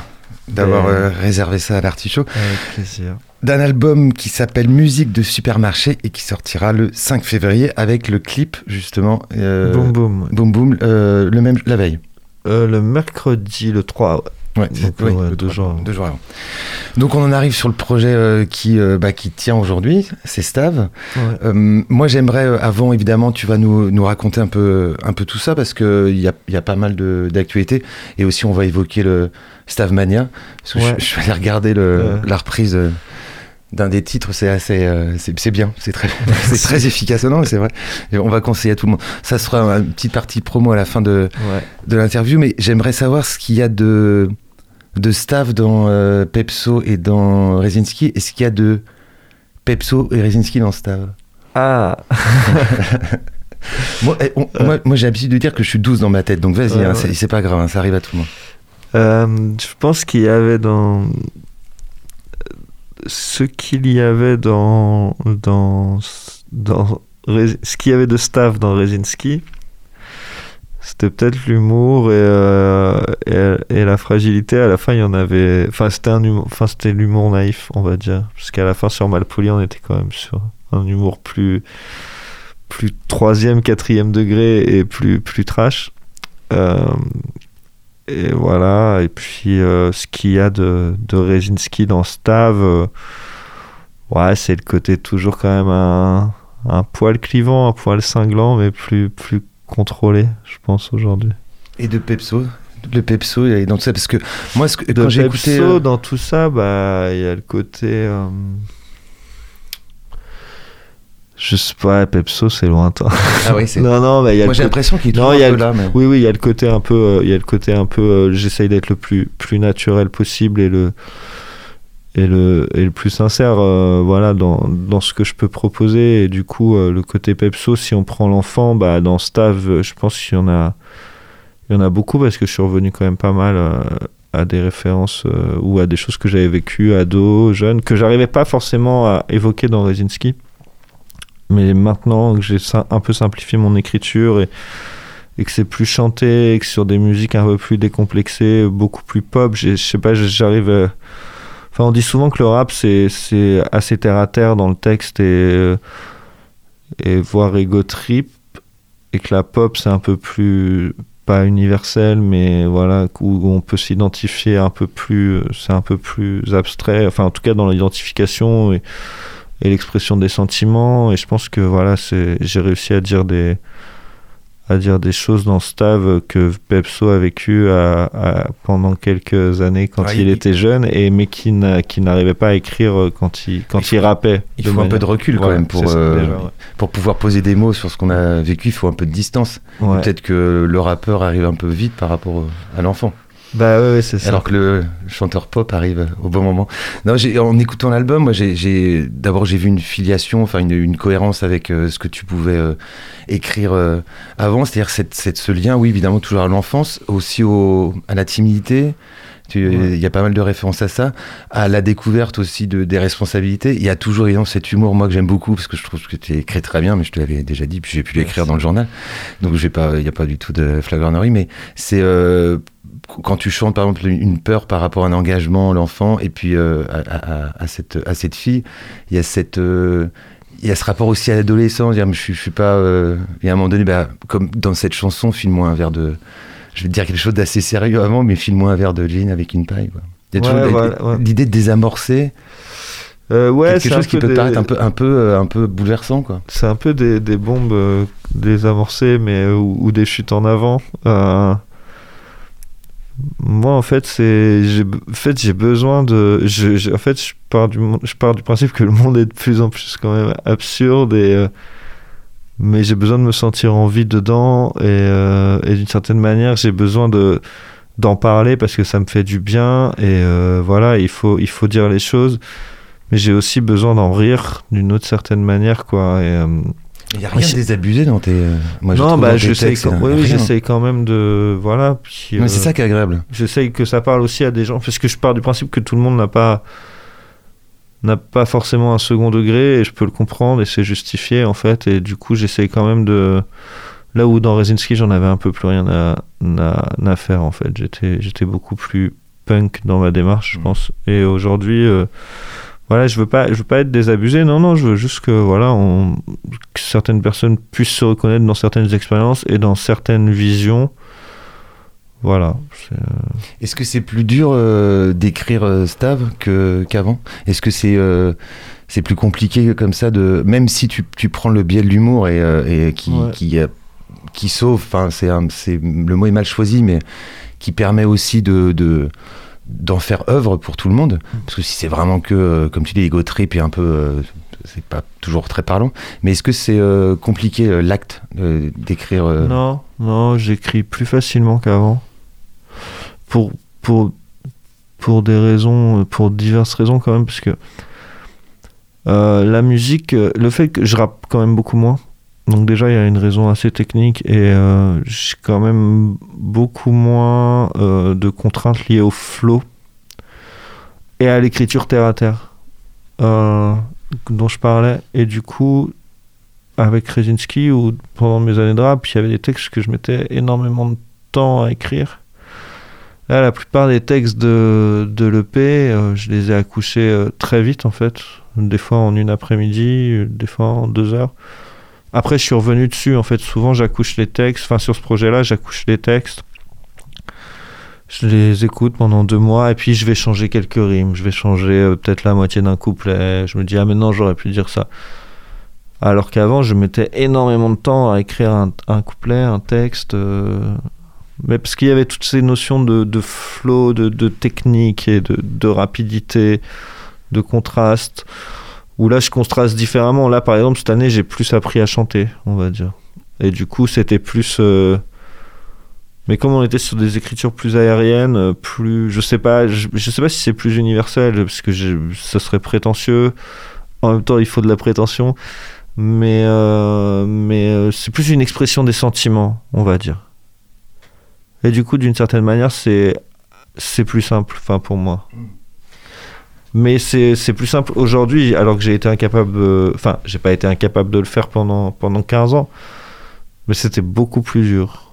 d'avoir Ben- euh, réservé ça à l'artichaut. Avec plaisir. D'un album qui s'appelle Musique de supermarché et qui sortira le 5 février avec le clip, justement. boum. Boum Boum, euh, le même, la veille. Le mercredi, le 3. Ouais. Donc, oui, ouais, deux trois- jours avant. deux jours avant. Donc on en arrive sur le projet euh, qui, euh, bah, qui tient aujourd'hui, c'est Stav. Ouais. Euh, moi j'aimerais, euh, avant évidemment, tu vas nous, nous raconter un peu, un peu tout ça parce qu'il y a, y a pas mal d'actualités et aussi on va évoquer le Stav Mania. Parce que Ouais. je, je vais aller regarder le, Euh. la reprise. euh, d'un des titres, c'est assez, euh, c'est bien, c'est très, c'est très efficace, non, c'est vrai. On va conseiller à tout le monde. Ça sera une petite partie promo à la fin de, Ouais. de l'interview, mais j'aimerais savoir ce qu'il y a de, de staff dans euh, Pepso et dans Resinski. Est-ce qu'il y a de Pepso et Resinski dans staff? Ah, Moi, eh, on- moi, moi, j'ai l'habitude de dire que je suis 12 dans ma tête, donc vas-y, hein, ouais. c'est pas grave, hein, ça arrive à tout le monde. Euh, je pense qu'il y avait dans ce qu'il y avait dans dans dans ce qu'il y avait de staff dans Resinski c'était peut-être l'humour et, euh, et, et la fragilité. À la fin il y en avait enfin c'était un humour enfin c'était l'humour naïf on va dire. Parce qu'à la fin sur Malpoli on était quand même sur un humour plus plus troisième quatrième degré et plus plus trash. Euh, et voilà, et puis euh, ce qu'il y a de, de Rezinski dans Stav, ouais, c'est le côté toujours quand même un, un poil clivant, un poil cinglant, mais plus, plus contrôlé, je pense, aujourd'hui. Et de Pepso Le Pepso, il est dans tout ça, parce que moi, ce que, quand j'ai Pepso, écouté. euh, dans tout ça, bah, il y a le côté. euh, Je sais pas, Pepso, c'est lointain. Ah oui, c'est. non, non, mais il y a Moi, j'ai l'impression qu'il est Non, toujours il y a un peu le- là, mais. Oui, oui, il y a le côté un peu, euh, il y a le côté un peu, euh, j'essaye d'être le plus, plus naturel possible et le, et le, et le plus sincère, euh, voilà, dans, dans ce que je peux proposer. Et du coup, euh, le côté Pepso, si on prend l'enfant, bah, dans Stav, euh, je pense qu'il y en a, y en a beaucoup parce que je suis revenu quand même pas mal à des références ou à des choses que j'avais vécues ado, jeune, que j'arrivais pas forcément à évoquer dans Rezinski. Mais maintenant que j'ai un peu simplifié mon écriture et, et que c'est plus chanté, et que sur des musiques un peu plus décomplexées, beaucoup plus pop, je sais pas, j'arrive. Enfin, on dit souvent que le rap c'est assez terre à terre dans le texte et euh, et voire ego trip, et que la pop c'est un peu plus pas universel, mais voilà où on peut s'identifier un peu plus, c'est un peu plus abstrait. Enfin, en tout cas dans l'identification et et l'expression des sentiments et je pense que voilà j'ai réussi à dire des à dire des choses dans Stav que Pepso a vécu à- à- pendant quelques années quand il, il- était jeune et mais qui n'a- qui n'arrivait pas à écrire euh, quand il quand Il il, rappait Il faut un peu de recul quand même pour, ça, euh, déjà, ouais. pour pouvoir poser des mots sur ce qu'on a vécu. Il faut un peu de distance. Ouais. Peut-être que le rappeur arrive un peu vite par rapport à l'enfant. Bah ouais, ouais, c'est ça Alors que le chanteur pop arrive au bon moment. Non, en écoutant l'album, moi, j'ai- d'abord j'ai vu une filiation, enfin une, une cohérence avec euh, ce que tu pouvais euh, écrire euh, avant, c'est-à-dire cette, cette- ce lien, oui, évidemment, toujours à l'enfance, aussi au, à la timidité. Tu- Il Ouais. y a pas mal de références à ça, à la découverte aussi de, des responsabilités. Il y a toujours évidemment cet humour, moi que j'aime beaucoup, parce que je trouve que tu écris très bien, mais je te l'avais déjà dit, puis j'ai pu l'écrire dans le journal. Donc il n'y a pas du tout de flagornerie, mais c'est euh, quand tu chantes par exemple une peur par rapport à un engagement, l'enfant, et puis euh, à, à- à cette, à cette fille, il y a cette. euh, il y a ce rapport aussi à mais je, je suis pas. euh, et à un moment donné, bah, comme dans cette chanson, file-moi un verre de. Je vais te dire quelque chose d'assez sérieux avant, mais file-moi un verre de gin avec une paille. quoi. Il y a Ouais, toujours ouais. l'idée de désamorcer Euh, ouais quelque chose qui peu peut des- paraître un peu, un peu, euh, un peu bouleversant, quoi. c'est un peu des, des bombes euh, désamorcées mais ou, ou des chutes en avant moi en fait c'est j'ai en fait j'ai besoin de je, en fait je pars du je pars du principe que le monde est de plus en plus quand même absurde euh, mais j'ai besoin de me sentir en vie dedans et, euh, et d'une certaine manière j'ai besoin de d'en parler parce que ça me fait du bien et euh, voilà il faut il faut dire les choses. Mais j'ai aussi besoin d'en rire d'une autre certaine manière quoi Il n'y a Oui, rien c'est- de désabusé dans tes. euh, moi, non bah j'essaye quand... a oui, oui, quand même de voilà puis, Mais c'est euh, ça qui est agréable. j'essaye que ça parle aussi à des gens parce que je pars du principe que tout le monde n'a pas n'a pas forcément un second degré et je peux le comprendre et c'est justifié en fait et du coup j'essaye quand même de Là où dans Resinski, j'en avais un peu plus rien à, à, à faire en fait. J'étais, j'étais beaucoup plus punk dans ma démarche, je Mhm. pense. Et aujourd'hui, euh, voilà, je veux pas, je veux pas être désabusé. Non, non, je veux juste que voilà, on, que certaines personnes puissent se reconnaître dans certaines expériences et dans certaines visions. Voilà. c'est, euh, Est-ce que c'est plus dur euh, d'écrire euh, Stav que, qu'avant? Est-ce que c'est euh, c'est plus compliqué comme ça de même si tu, tu prends le biais de l'humour et, euh, et qui Ouais. qui, qui sauve enfin c'est un- c'est le mot est mal choisi mais qui permet aussi de, de d'en faire œuvre pour tout le monde parce que si c'est vraiment que euh, comme tu dis ego trip et un peu euh, c'est pas toujours très parlant mais est-ce que c'est euh, compliqué l'acte d'écrire Non, non, j'écris plus facilement qu'avant. Pour, pour, pour des raisons, pour diverses raisons quand même, parce que euh, la musique, le fait que je rappe quand même beaucoup moins. Donc déjà, il y a une raison assez technique et euh, j'ai quand même beaucoup moins euh, de contraintes liées au flow et à l'écriture terre à terre euh, dont je parlais. Et du coup, avec Rezinski ou pendant mes années de rap, il y avait des textes que je mettais énormément de temps à écrire. Là, la plupart des textes de, de l'EP, je les ai accouchés très vite en fait. Des fois en une après-midi, des fois en deux heures. Après, je suis revenu dessus en fait. Souvent, j'accouche les textes. Enfin, sur ce projet-là, j'accouche les textes. Je les écoute pendant deux mois et puis je vais changer quelques rimes. Je vais changer euh, peut-être la moitié d'un couplet. Je me dis, ah, maintenant j'aurais pu dire ça. Alors qu'avant, je mettais énormément de temps à écrire un, couplet, un texte. euh, Mais parce qu'il y avait toutes ces notions de, de flow, de, technique et de rapidité, de contraste. Où là, je contraste différemment. Là, par exemple, cette année, j'ai plus appris à chanter, on va dire. Et du coup, c'était plus. euh, Mais comme on était sur des écritures plus aériennes, euh, plus. Je sais pas, je, sais pas si c'est plus universel, parce que ça serait prétentieux. En même temps, il faut de la prétention mais, euh, mais c'est plus une expression des sentiments, on va dire. Et du coup, d'une certaine manière, c'est plus simple, enfin pour moi. Mais c'est plus simple aujourd'hui, alors que j'ai été incapable, de- enfin, j'ai pas été incapable de le faire pendant pendant 15 ans, mais c'était beaucoup plus dur.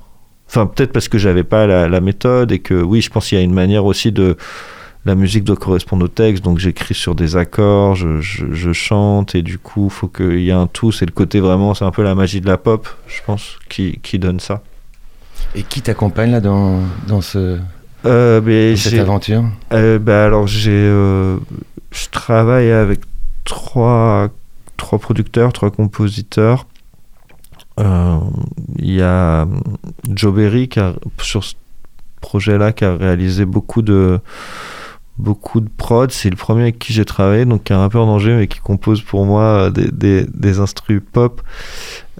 Enfin, peut-être parce que j'avais pas la, méthode et que oui, je pense qu'il y a une manière aussi de la musique doit correspondre au texte, donc j'écris sur des accords, je, je- chante, et du coup, faut qu'il y ait un tout. C'est le côté vraiment, c'est un peu la magie de la pop, je pense, qui, qui donne ça. et qui t'accompagne là dans dans ce Euh, mais cette aventure euh, bah alors, j'ai, euh, je travaille avec trois, trois producteurs, trois compositeurs. Euh, Il y a Joe Berry qui a, sur ce projet-là qui a réalisé beaucoup de beaucoup de prod. C'est le premier avec qui j'ai travaillé, donc qui est un rappeur d'Angers, mais qui compose pour moi des, des, des instrus pop.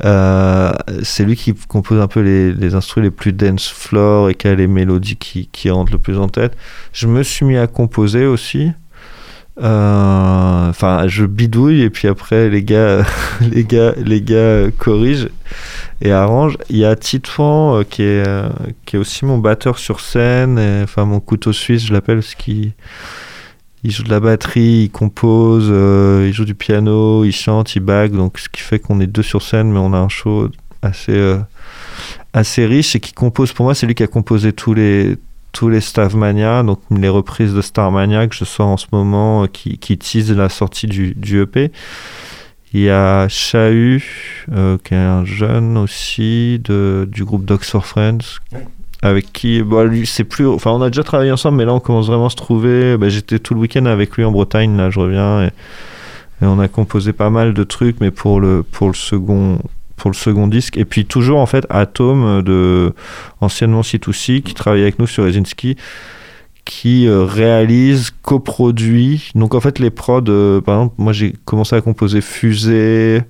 Euh, c'est lui qui compose un peu les, instrus les plus dance floor et qui a les mélodies qui, qui rentrent le plus en tête. Je me suis mis à composer aussi. Euh, Enfin, je bidouille et puis après les gars, les gars, les gars corrigent et arrangent. Il y a Titouan euh, qui est qui est aussi mon batteur sur scène. Enfin, mon couteau suisse, je l'appelle, parce qu'il il joue de la batterie, il compose, euh, il joue du piano, il chante, il bague. Donc, ce qui fait qu'on est deux sur scène, mais on a un show assez euh, assez riche et qui compose. Pour moi, c'est lui qui a composé tous les tous les Stavmania, donc les reprises de Starmania que je sors en ce moment, euh, qui, qui teasent la sortie du, du EP. Il y a Chahut, euh, qui est un jeune aussi, de, du groupe Dogs for Friends, avec qui, bah, c'est plus. Enfin, on a déjà travaillé ensemble, mais là, on commence vraiment à se trouver. Bah, J'étais tout le week-end avec lui en Bretagne, là, je reviens, et, on a composé pas mal de trucs, mais pour le, pour le second pour le second disque et puis toujours en fait Atom de anciennement C2C qui travaille avec nous sur Rezinski qui euh, réalise, coproduit. Donc en fait les prods, euh, par exemple, moi j'ai commencé à composer Fusée,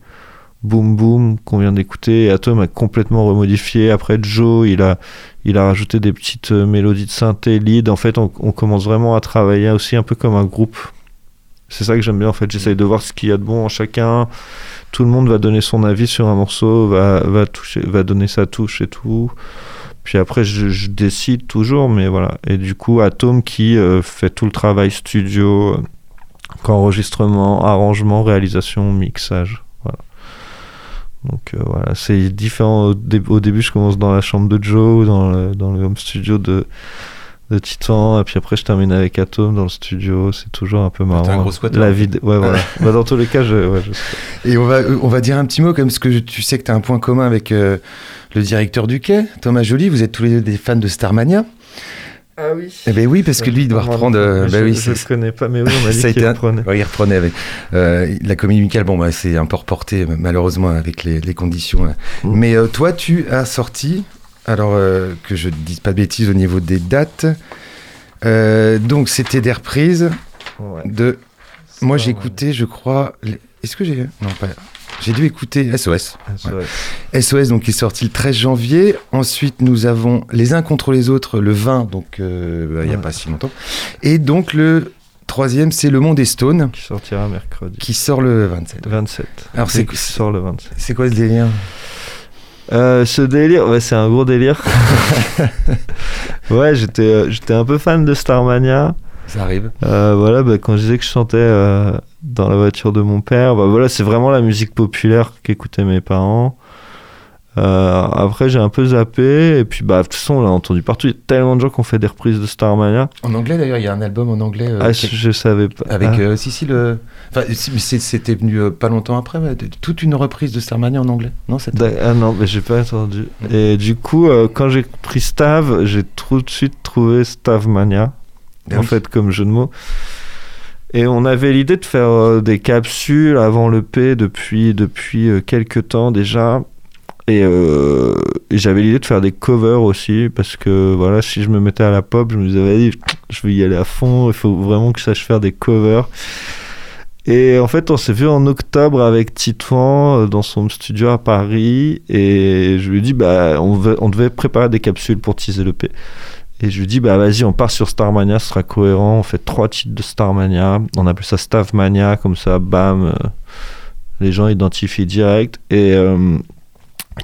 Boom Boom qu'on vient d'écouter. Atom a complètement remodifié. Après Joe, il a, il a rajouté des petites euh, mélodies de synthé, lead. En fait, on, commence vraiment à travailler aussi un peu comme un groupe. C'est ça que j'aime bien en fait. J'essaye de voir ce qu'il y a de bon en chacun. Tout le monde va donner son avis sur un morceau, va, va, toucher, va donner sa touche et tout. Puis après, je, décide toujours, mais voilà. Et du coup, Atom qui euh, fait tout le travail studio, euh, enregistrement, arrangement, réalisation, mixage. Donc euh, voilà, c'est différent. Au, dé- au début, je commence dans la chambre de Joe, dans le, dans le home studio de, de Titan, et puis après, je termine avec Atom dans le studio. C'est toujours un peu marrant. T'es un gros squatter, La en vie, ouais, voilà. bah, dans tous les cas, je, ouais, je- Et on va, on va dire un petit mot, comme ce que je- tu sais que tu as un point commun avec euh, le directeur du quai, Thomas Joly. Vous êtes tous les deux des fans de Starmania. Ah oui. Eh ben oui, parce que lui, il doit reprendre. euh, je, bah oui, je le connais pas, mais oui, on m'a dit Ça a qu'il été un- reprenait. Ouais, il reprenait avec euh, la comédie musicale. Bon, bah, c'est un peu reporté malheureusement avec les, les conditions. Mm. Mais euh, toi, tu as sorti, alors euh, que je ne dise pas de bêtises au niveau des dates. donc, c'était des reprises Ouais. de. Moi, j'ai écouté, je crois. les- Est-ce que j'ai. Non, pas. J'ai dû écouter SOS. SOS, donc, qui est sorti le 13 janvier. Ensuite, nous avons Les uns contre les autres le 20, donc euh, bah, il n'y a Ouais. pas si longtemps. Et donc, le troisième, c'est Le Monde des Stones, Qui sortira mercredi. qui sort le 27. 27. Alors, c'est- sort le 27. C'est quoi ce délire? Euh, ce délire, ouais, c'est un gros délire. ouais, j'étais, euh, j'étais un peu fan de Starmania. Ça arrive. Euh, voilà, bah, quand je disais que je chantais euh, dans la voiture de mon père, bah, voilà, c'est vraiment la musique populaire qu'écoutaient mes parents. Euh, après, j'ai un peu zappé, et puis bah, de toute façon, on l'a entendu partout. Il y a tellement de gens qui ont fait des reprises de Starmania. En anglais, d'ailleurs, il y a un album en anglais. euh, ah, qui- je, savais pas. Avec, Ah. euh, si, si, le. Enfin, mais c'était venu euh, pas longtemps après, de- toute une reprise de Starmania en anglais. Non, c'est D'a- Ah non, mais j'ai pas entendu. Et du coup, quand j'ai pris Stav, j'ai tout de suite trouvé Stavmania, Ah en oui. fait, comme jeu de mots. Et on avait l'idée de faire euh, des capsules avant le P depuis, depuis euh, quelques temps déjà. Et, euh, et j'avais l'idée de faire des covers aussi, parce que voilà, si je me mettais à la pop, je me disais, je vais y aller à fond, il faut vraiment que je sache faire des covers. Et en fait, on s'est vu en octobre avec Titouan dans son studio à Paris. Et je lui ai dit, bah, on, veut- on devait préparer des capsules pour teaser le P. Et je lui dis, bah vas-y, on part sur Starmania, ce sera cohérent. On fait trois titres de Starmania. On appelle ça Stavmania, comme ça, bam, euh, les gens identifient direct. Et euh,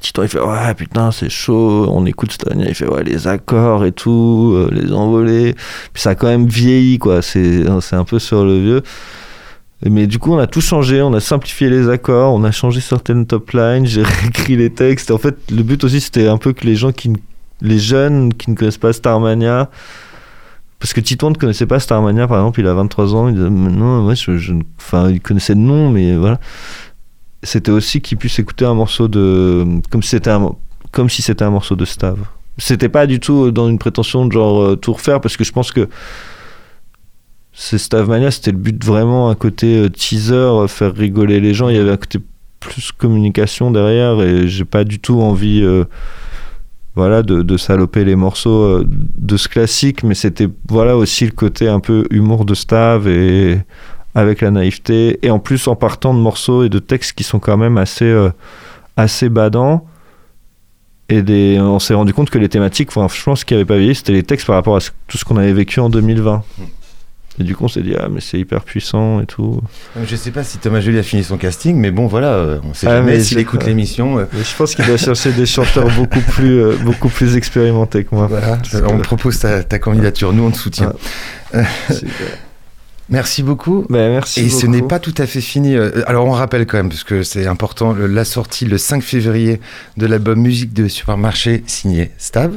Titouan, il fait, ouais, putain, c'est chaud. On écoute Starmania, il fait, ouais, les accords et tout, euh, les envolées. Puis ça a quand même vieilli, quoi. C'est c'est un peu sur le vieux. Mais du coup, on a tout changé, on a simplifié les accords, on a changé certaines top lines, j'ai réécrit les textes. En fait, le but aussi, c'était un peu que les gens qui, ne- les jeunes qui ne connaissent pas Starmania, parce que Titouan ne connaissait pas Starmania, par exemple, il a 23 ans, il non, moi, je, enfin, il connaissait le nom, mais voilà. C'était aussi qu'il puisse écouter un morceau de, comme si c'était un, si un morceau de Stav. C'était pas du tout dans une prétention de genre euh, tout refaire, parce que je pense que c'est Stavmania, c'était le but vraiment un côté euh, teaser, euh, faire rigoler les gens. Il y avait un côté plus communication derrière et j'ai pas du tout envie voilà, de, de saloper les morceaux euh, de ce classique, mais c'était voilà aussi le côté un peu humour de Stav et avec la naïveté et en plus en partant de morceaux et de textes qui sont quand même assez, euh, assez badants. Et des, on s'est rendu compte que les thématiques, franchement, ce qui avait pas vieilli, c'était les textes par rapport à tout ce qu'on avait vécu en 2020. Et du coup, on s'est dit, ah, mais c'est hyper puissant et tout. Je sais pas si Thomas Joly a fini son casting, mais bon, voilà, euh, on sait Ah, jamais mais s'il écoute l'émission. euh, je pense qu'il doit chercher des chanteurs beaucoup plus, euh, beaucoup plus expérimentés que moi. voilà, on que- propose ta, ta candidature, nous on te soutient. Super. Merci beaucoup. Ben, merci Et ce n'est pas tout à fait fini. Euh, Alors on rappelle quand même, parce que c'est important, la sortie le 5 février de l'album Musique de Supermarché signé Stav.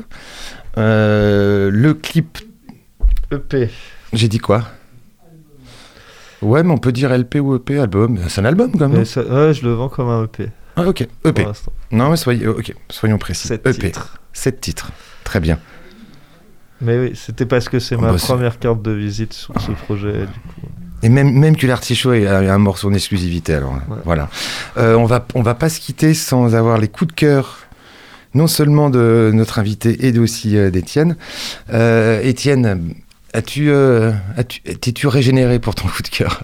Euh, le clip, EP. J'ai dit quoi? Ouais, mais on peut dire LP ou EP, album. C'est un album quand même. Ça- ouais, je le vends comme un EP. Ah, ok, EP. Non, mais soyez, ok, soyons précis. Sept EP. titres. 7 titres. Très bien. Mais oui, c'était parce que c'est Oh, ma bah, première carte de visite sur ce projet. Du coup. Et même, même que l'artichaut a un morceau en exclusivité, alors Ouais. voilà. Euh, on va on va pas se quitter sans avoir les coups de cœur, non seulement de notre invité et aussi euh, d'Étienne. Euh, Étienne, as-tu euh, as-tu t'es-tu régénéré pour ton coup de cœur?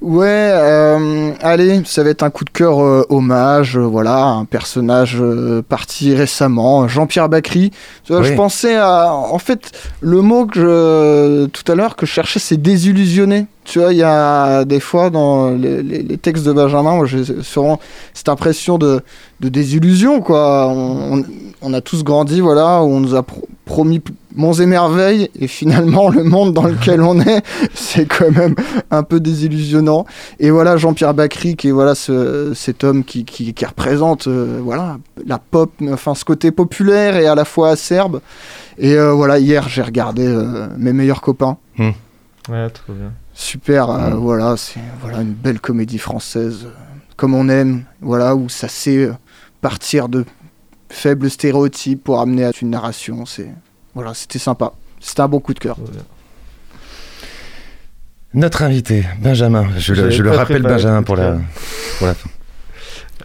Ouais, euh, allez, ça va être un coup de cœur euh, hommage, euh, voilà, un personnage parti récemment, Jean-Pierre Bacry. Oui. Je pensais à, en fait, le mot que je, tout à l'heure que je cherchais, c'est désillusionné. Tu vois, il y a des fois dans les, les- les textes de Benjamin, moi, j'ai souvent cette impression de, de désillusion, quoi. On, on- on a tous grandi, voilà, où on nous a pro- promis monts et merveilles, et finalement, le monde dans lequel on est, c'est quand même un peu désillusionnant. Et voilà, Jean-Pierre Bacry, qui est voilà, ce- cet homme qui, qui, qui représente euh, voilà, la pop, enfin ce côté populaire et à la fois acerbe. Et euh, voilà, hier, j'ai regardé euh, Mes meilleurs copains. Ouais, trop bien. Super, euh, voilà, c'est voilà une belle comédie française, euh, comme on aime, voilà, où ça sait euh, partir de faibles stéréotypes pour amener à une narration. C'est voilà, c'était sympa. C'était un bon coup de cœur. Notre invité, Benjamin. Je le, je rappelle, Benjamin, pour la, pour la fin.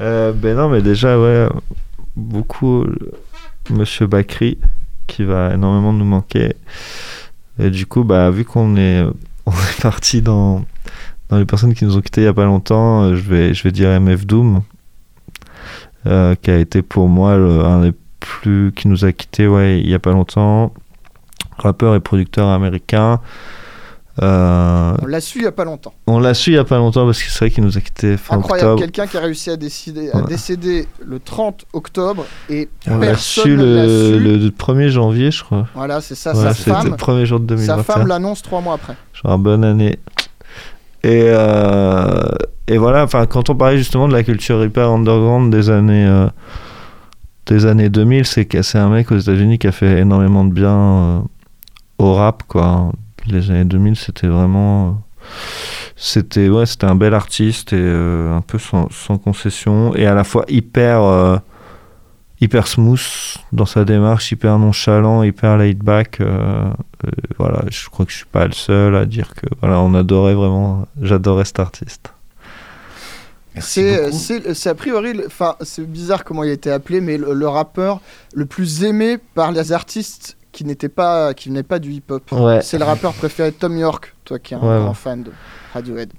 Euh, ben non, mais déjà, ouais, beaucoup Monsieur Bakri qui va énormément nous manquer. Et du coup, bah, vu qu'on est, on est parti dans, dans les personnes qui nous ont quittés il y a pas longtemps, euh, je vais, je vais dire MF Doom, euh, qui a été pour moi le- un des plus. qui nous a quittés ouais, il y a pas longtemps. Rappeur et producteur américain. Euh, On l'a su il y a pas longtemps. on l'a su il y a pas longtemps parce que c'est vrai qu'il nous a quittés fin Incroyable, quelqu'un qui a réussi à décider, à Ouais. décéder le 30 octobre et. On l'a personne ne l'a le, su. le 1er janvier, je crois. Voilà, c'est ça. Ouais, sa femme, le premier jour de sa 2021. femme l'annonce trois mois après. Genre bonne année. Et, euh, et voilà, quand on parlait justement de la culture hyper underground des années euh, des années 2000, c'est un mec aux États-Unis qui a fait énormément de bien au rap quoi. Les années 2000, c'était vraiment euh, c'était ouais, c'était un bel artiste et euh, un peu sans, sans concession et à la fois hyper euh, hyper smooth dans sa démarche, hyper nonchalant, hyper laid back. euh, euh, voilà, je crois que je suis pas le seul à dire que voilà, on adorait vraiment, j'adorais cet artiste. C'est, a priori, enfin, c'est bizarre comment il a été appelé, mais le, le rappeur le plus aimé par les artistes qui n'étaient pas, qui venaient pas du hip-hop. Ouais. C'est le rappeur préféré de Tom York, toi qui es un Ouais, grand ouais. fan de Radiohead.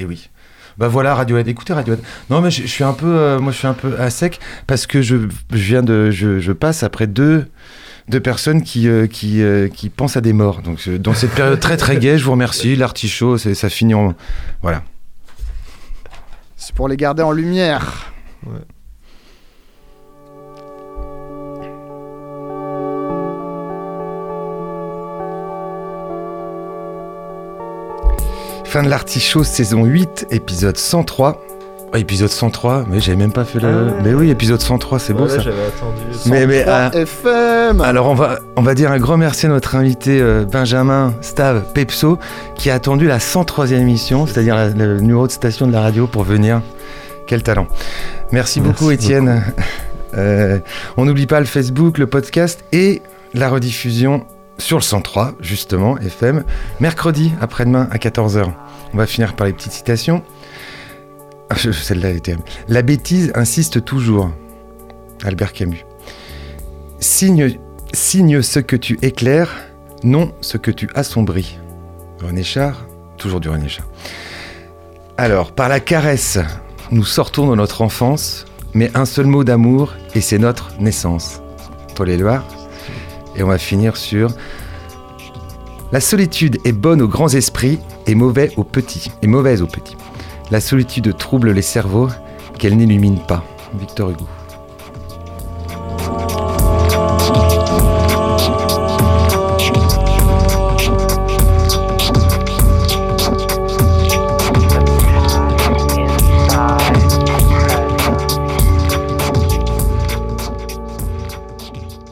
Et oui. Bah voilà Radiohead, écoutez Radiohead. Non mais je, je suis un peu, euh, moi je suis un peu à sec parce que je, je viens de, je, je passe après deux, deux personnes qui, euh, qui, euh, qui pensent à des morts. Donc euh, dans cette période très très gaie, je vous remercie. L'artichaut, c'est, ça finit en, voilà. C'est pour les garder en lumière. Fin de l'artichaut, saison 8, épisode 103. Oh, épisode 103, mais j'avais même pas fait le. Ah ouais. Mais oui, épisode 103, c'est beau ça. j'avais attendu. Mais, mais, 103 ah, FM Alors on va, on va dire un grand merci à notre invité euh, Benjamin Stav Pepso qui a attendu la 103e émission, c'est-à-dire la- le numéro de station de la radio pour venir. Quel talent. Merci, Merci beaucoup Étienne. Euh, on n'oublie pas le Facebook, le podcast et la rediffusion sur le 103 justement FM mercredi après-demain à 14h. On va finir par les petites citations. Ah, Celle-là terrible. La bêtise insiste toujours. Albert Camus. Signe, signe ce que tu éclaires, non ce que tu assombris. René Char, toujours du René Char. Alors, par la caresse, nous sortons de notre enfance, mais un seul mot d'amour et c'est notre naissance. Éluard. Et on va finir sur La solitude est bonne aux grands esprits et mauvaise aux petits. Et mauvaise aux petits. La solitude trouble les cerveaux qu'elle n'illumine pas. Victor Hugo.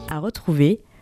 À retrouver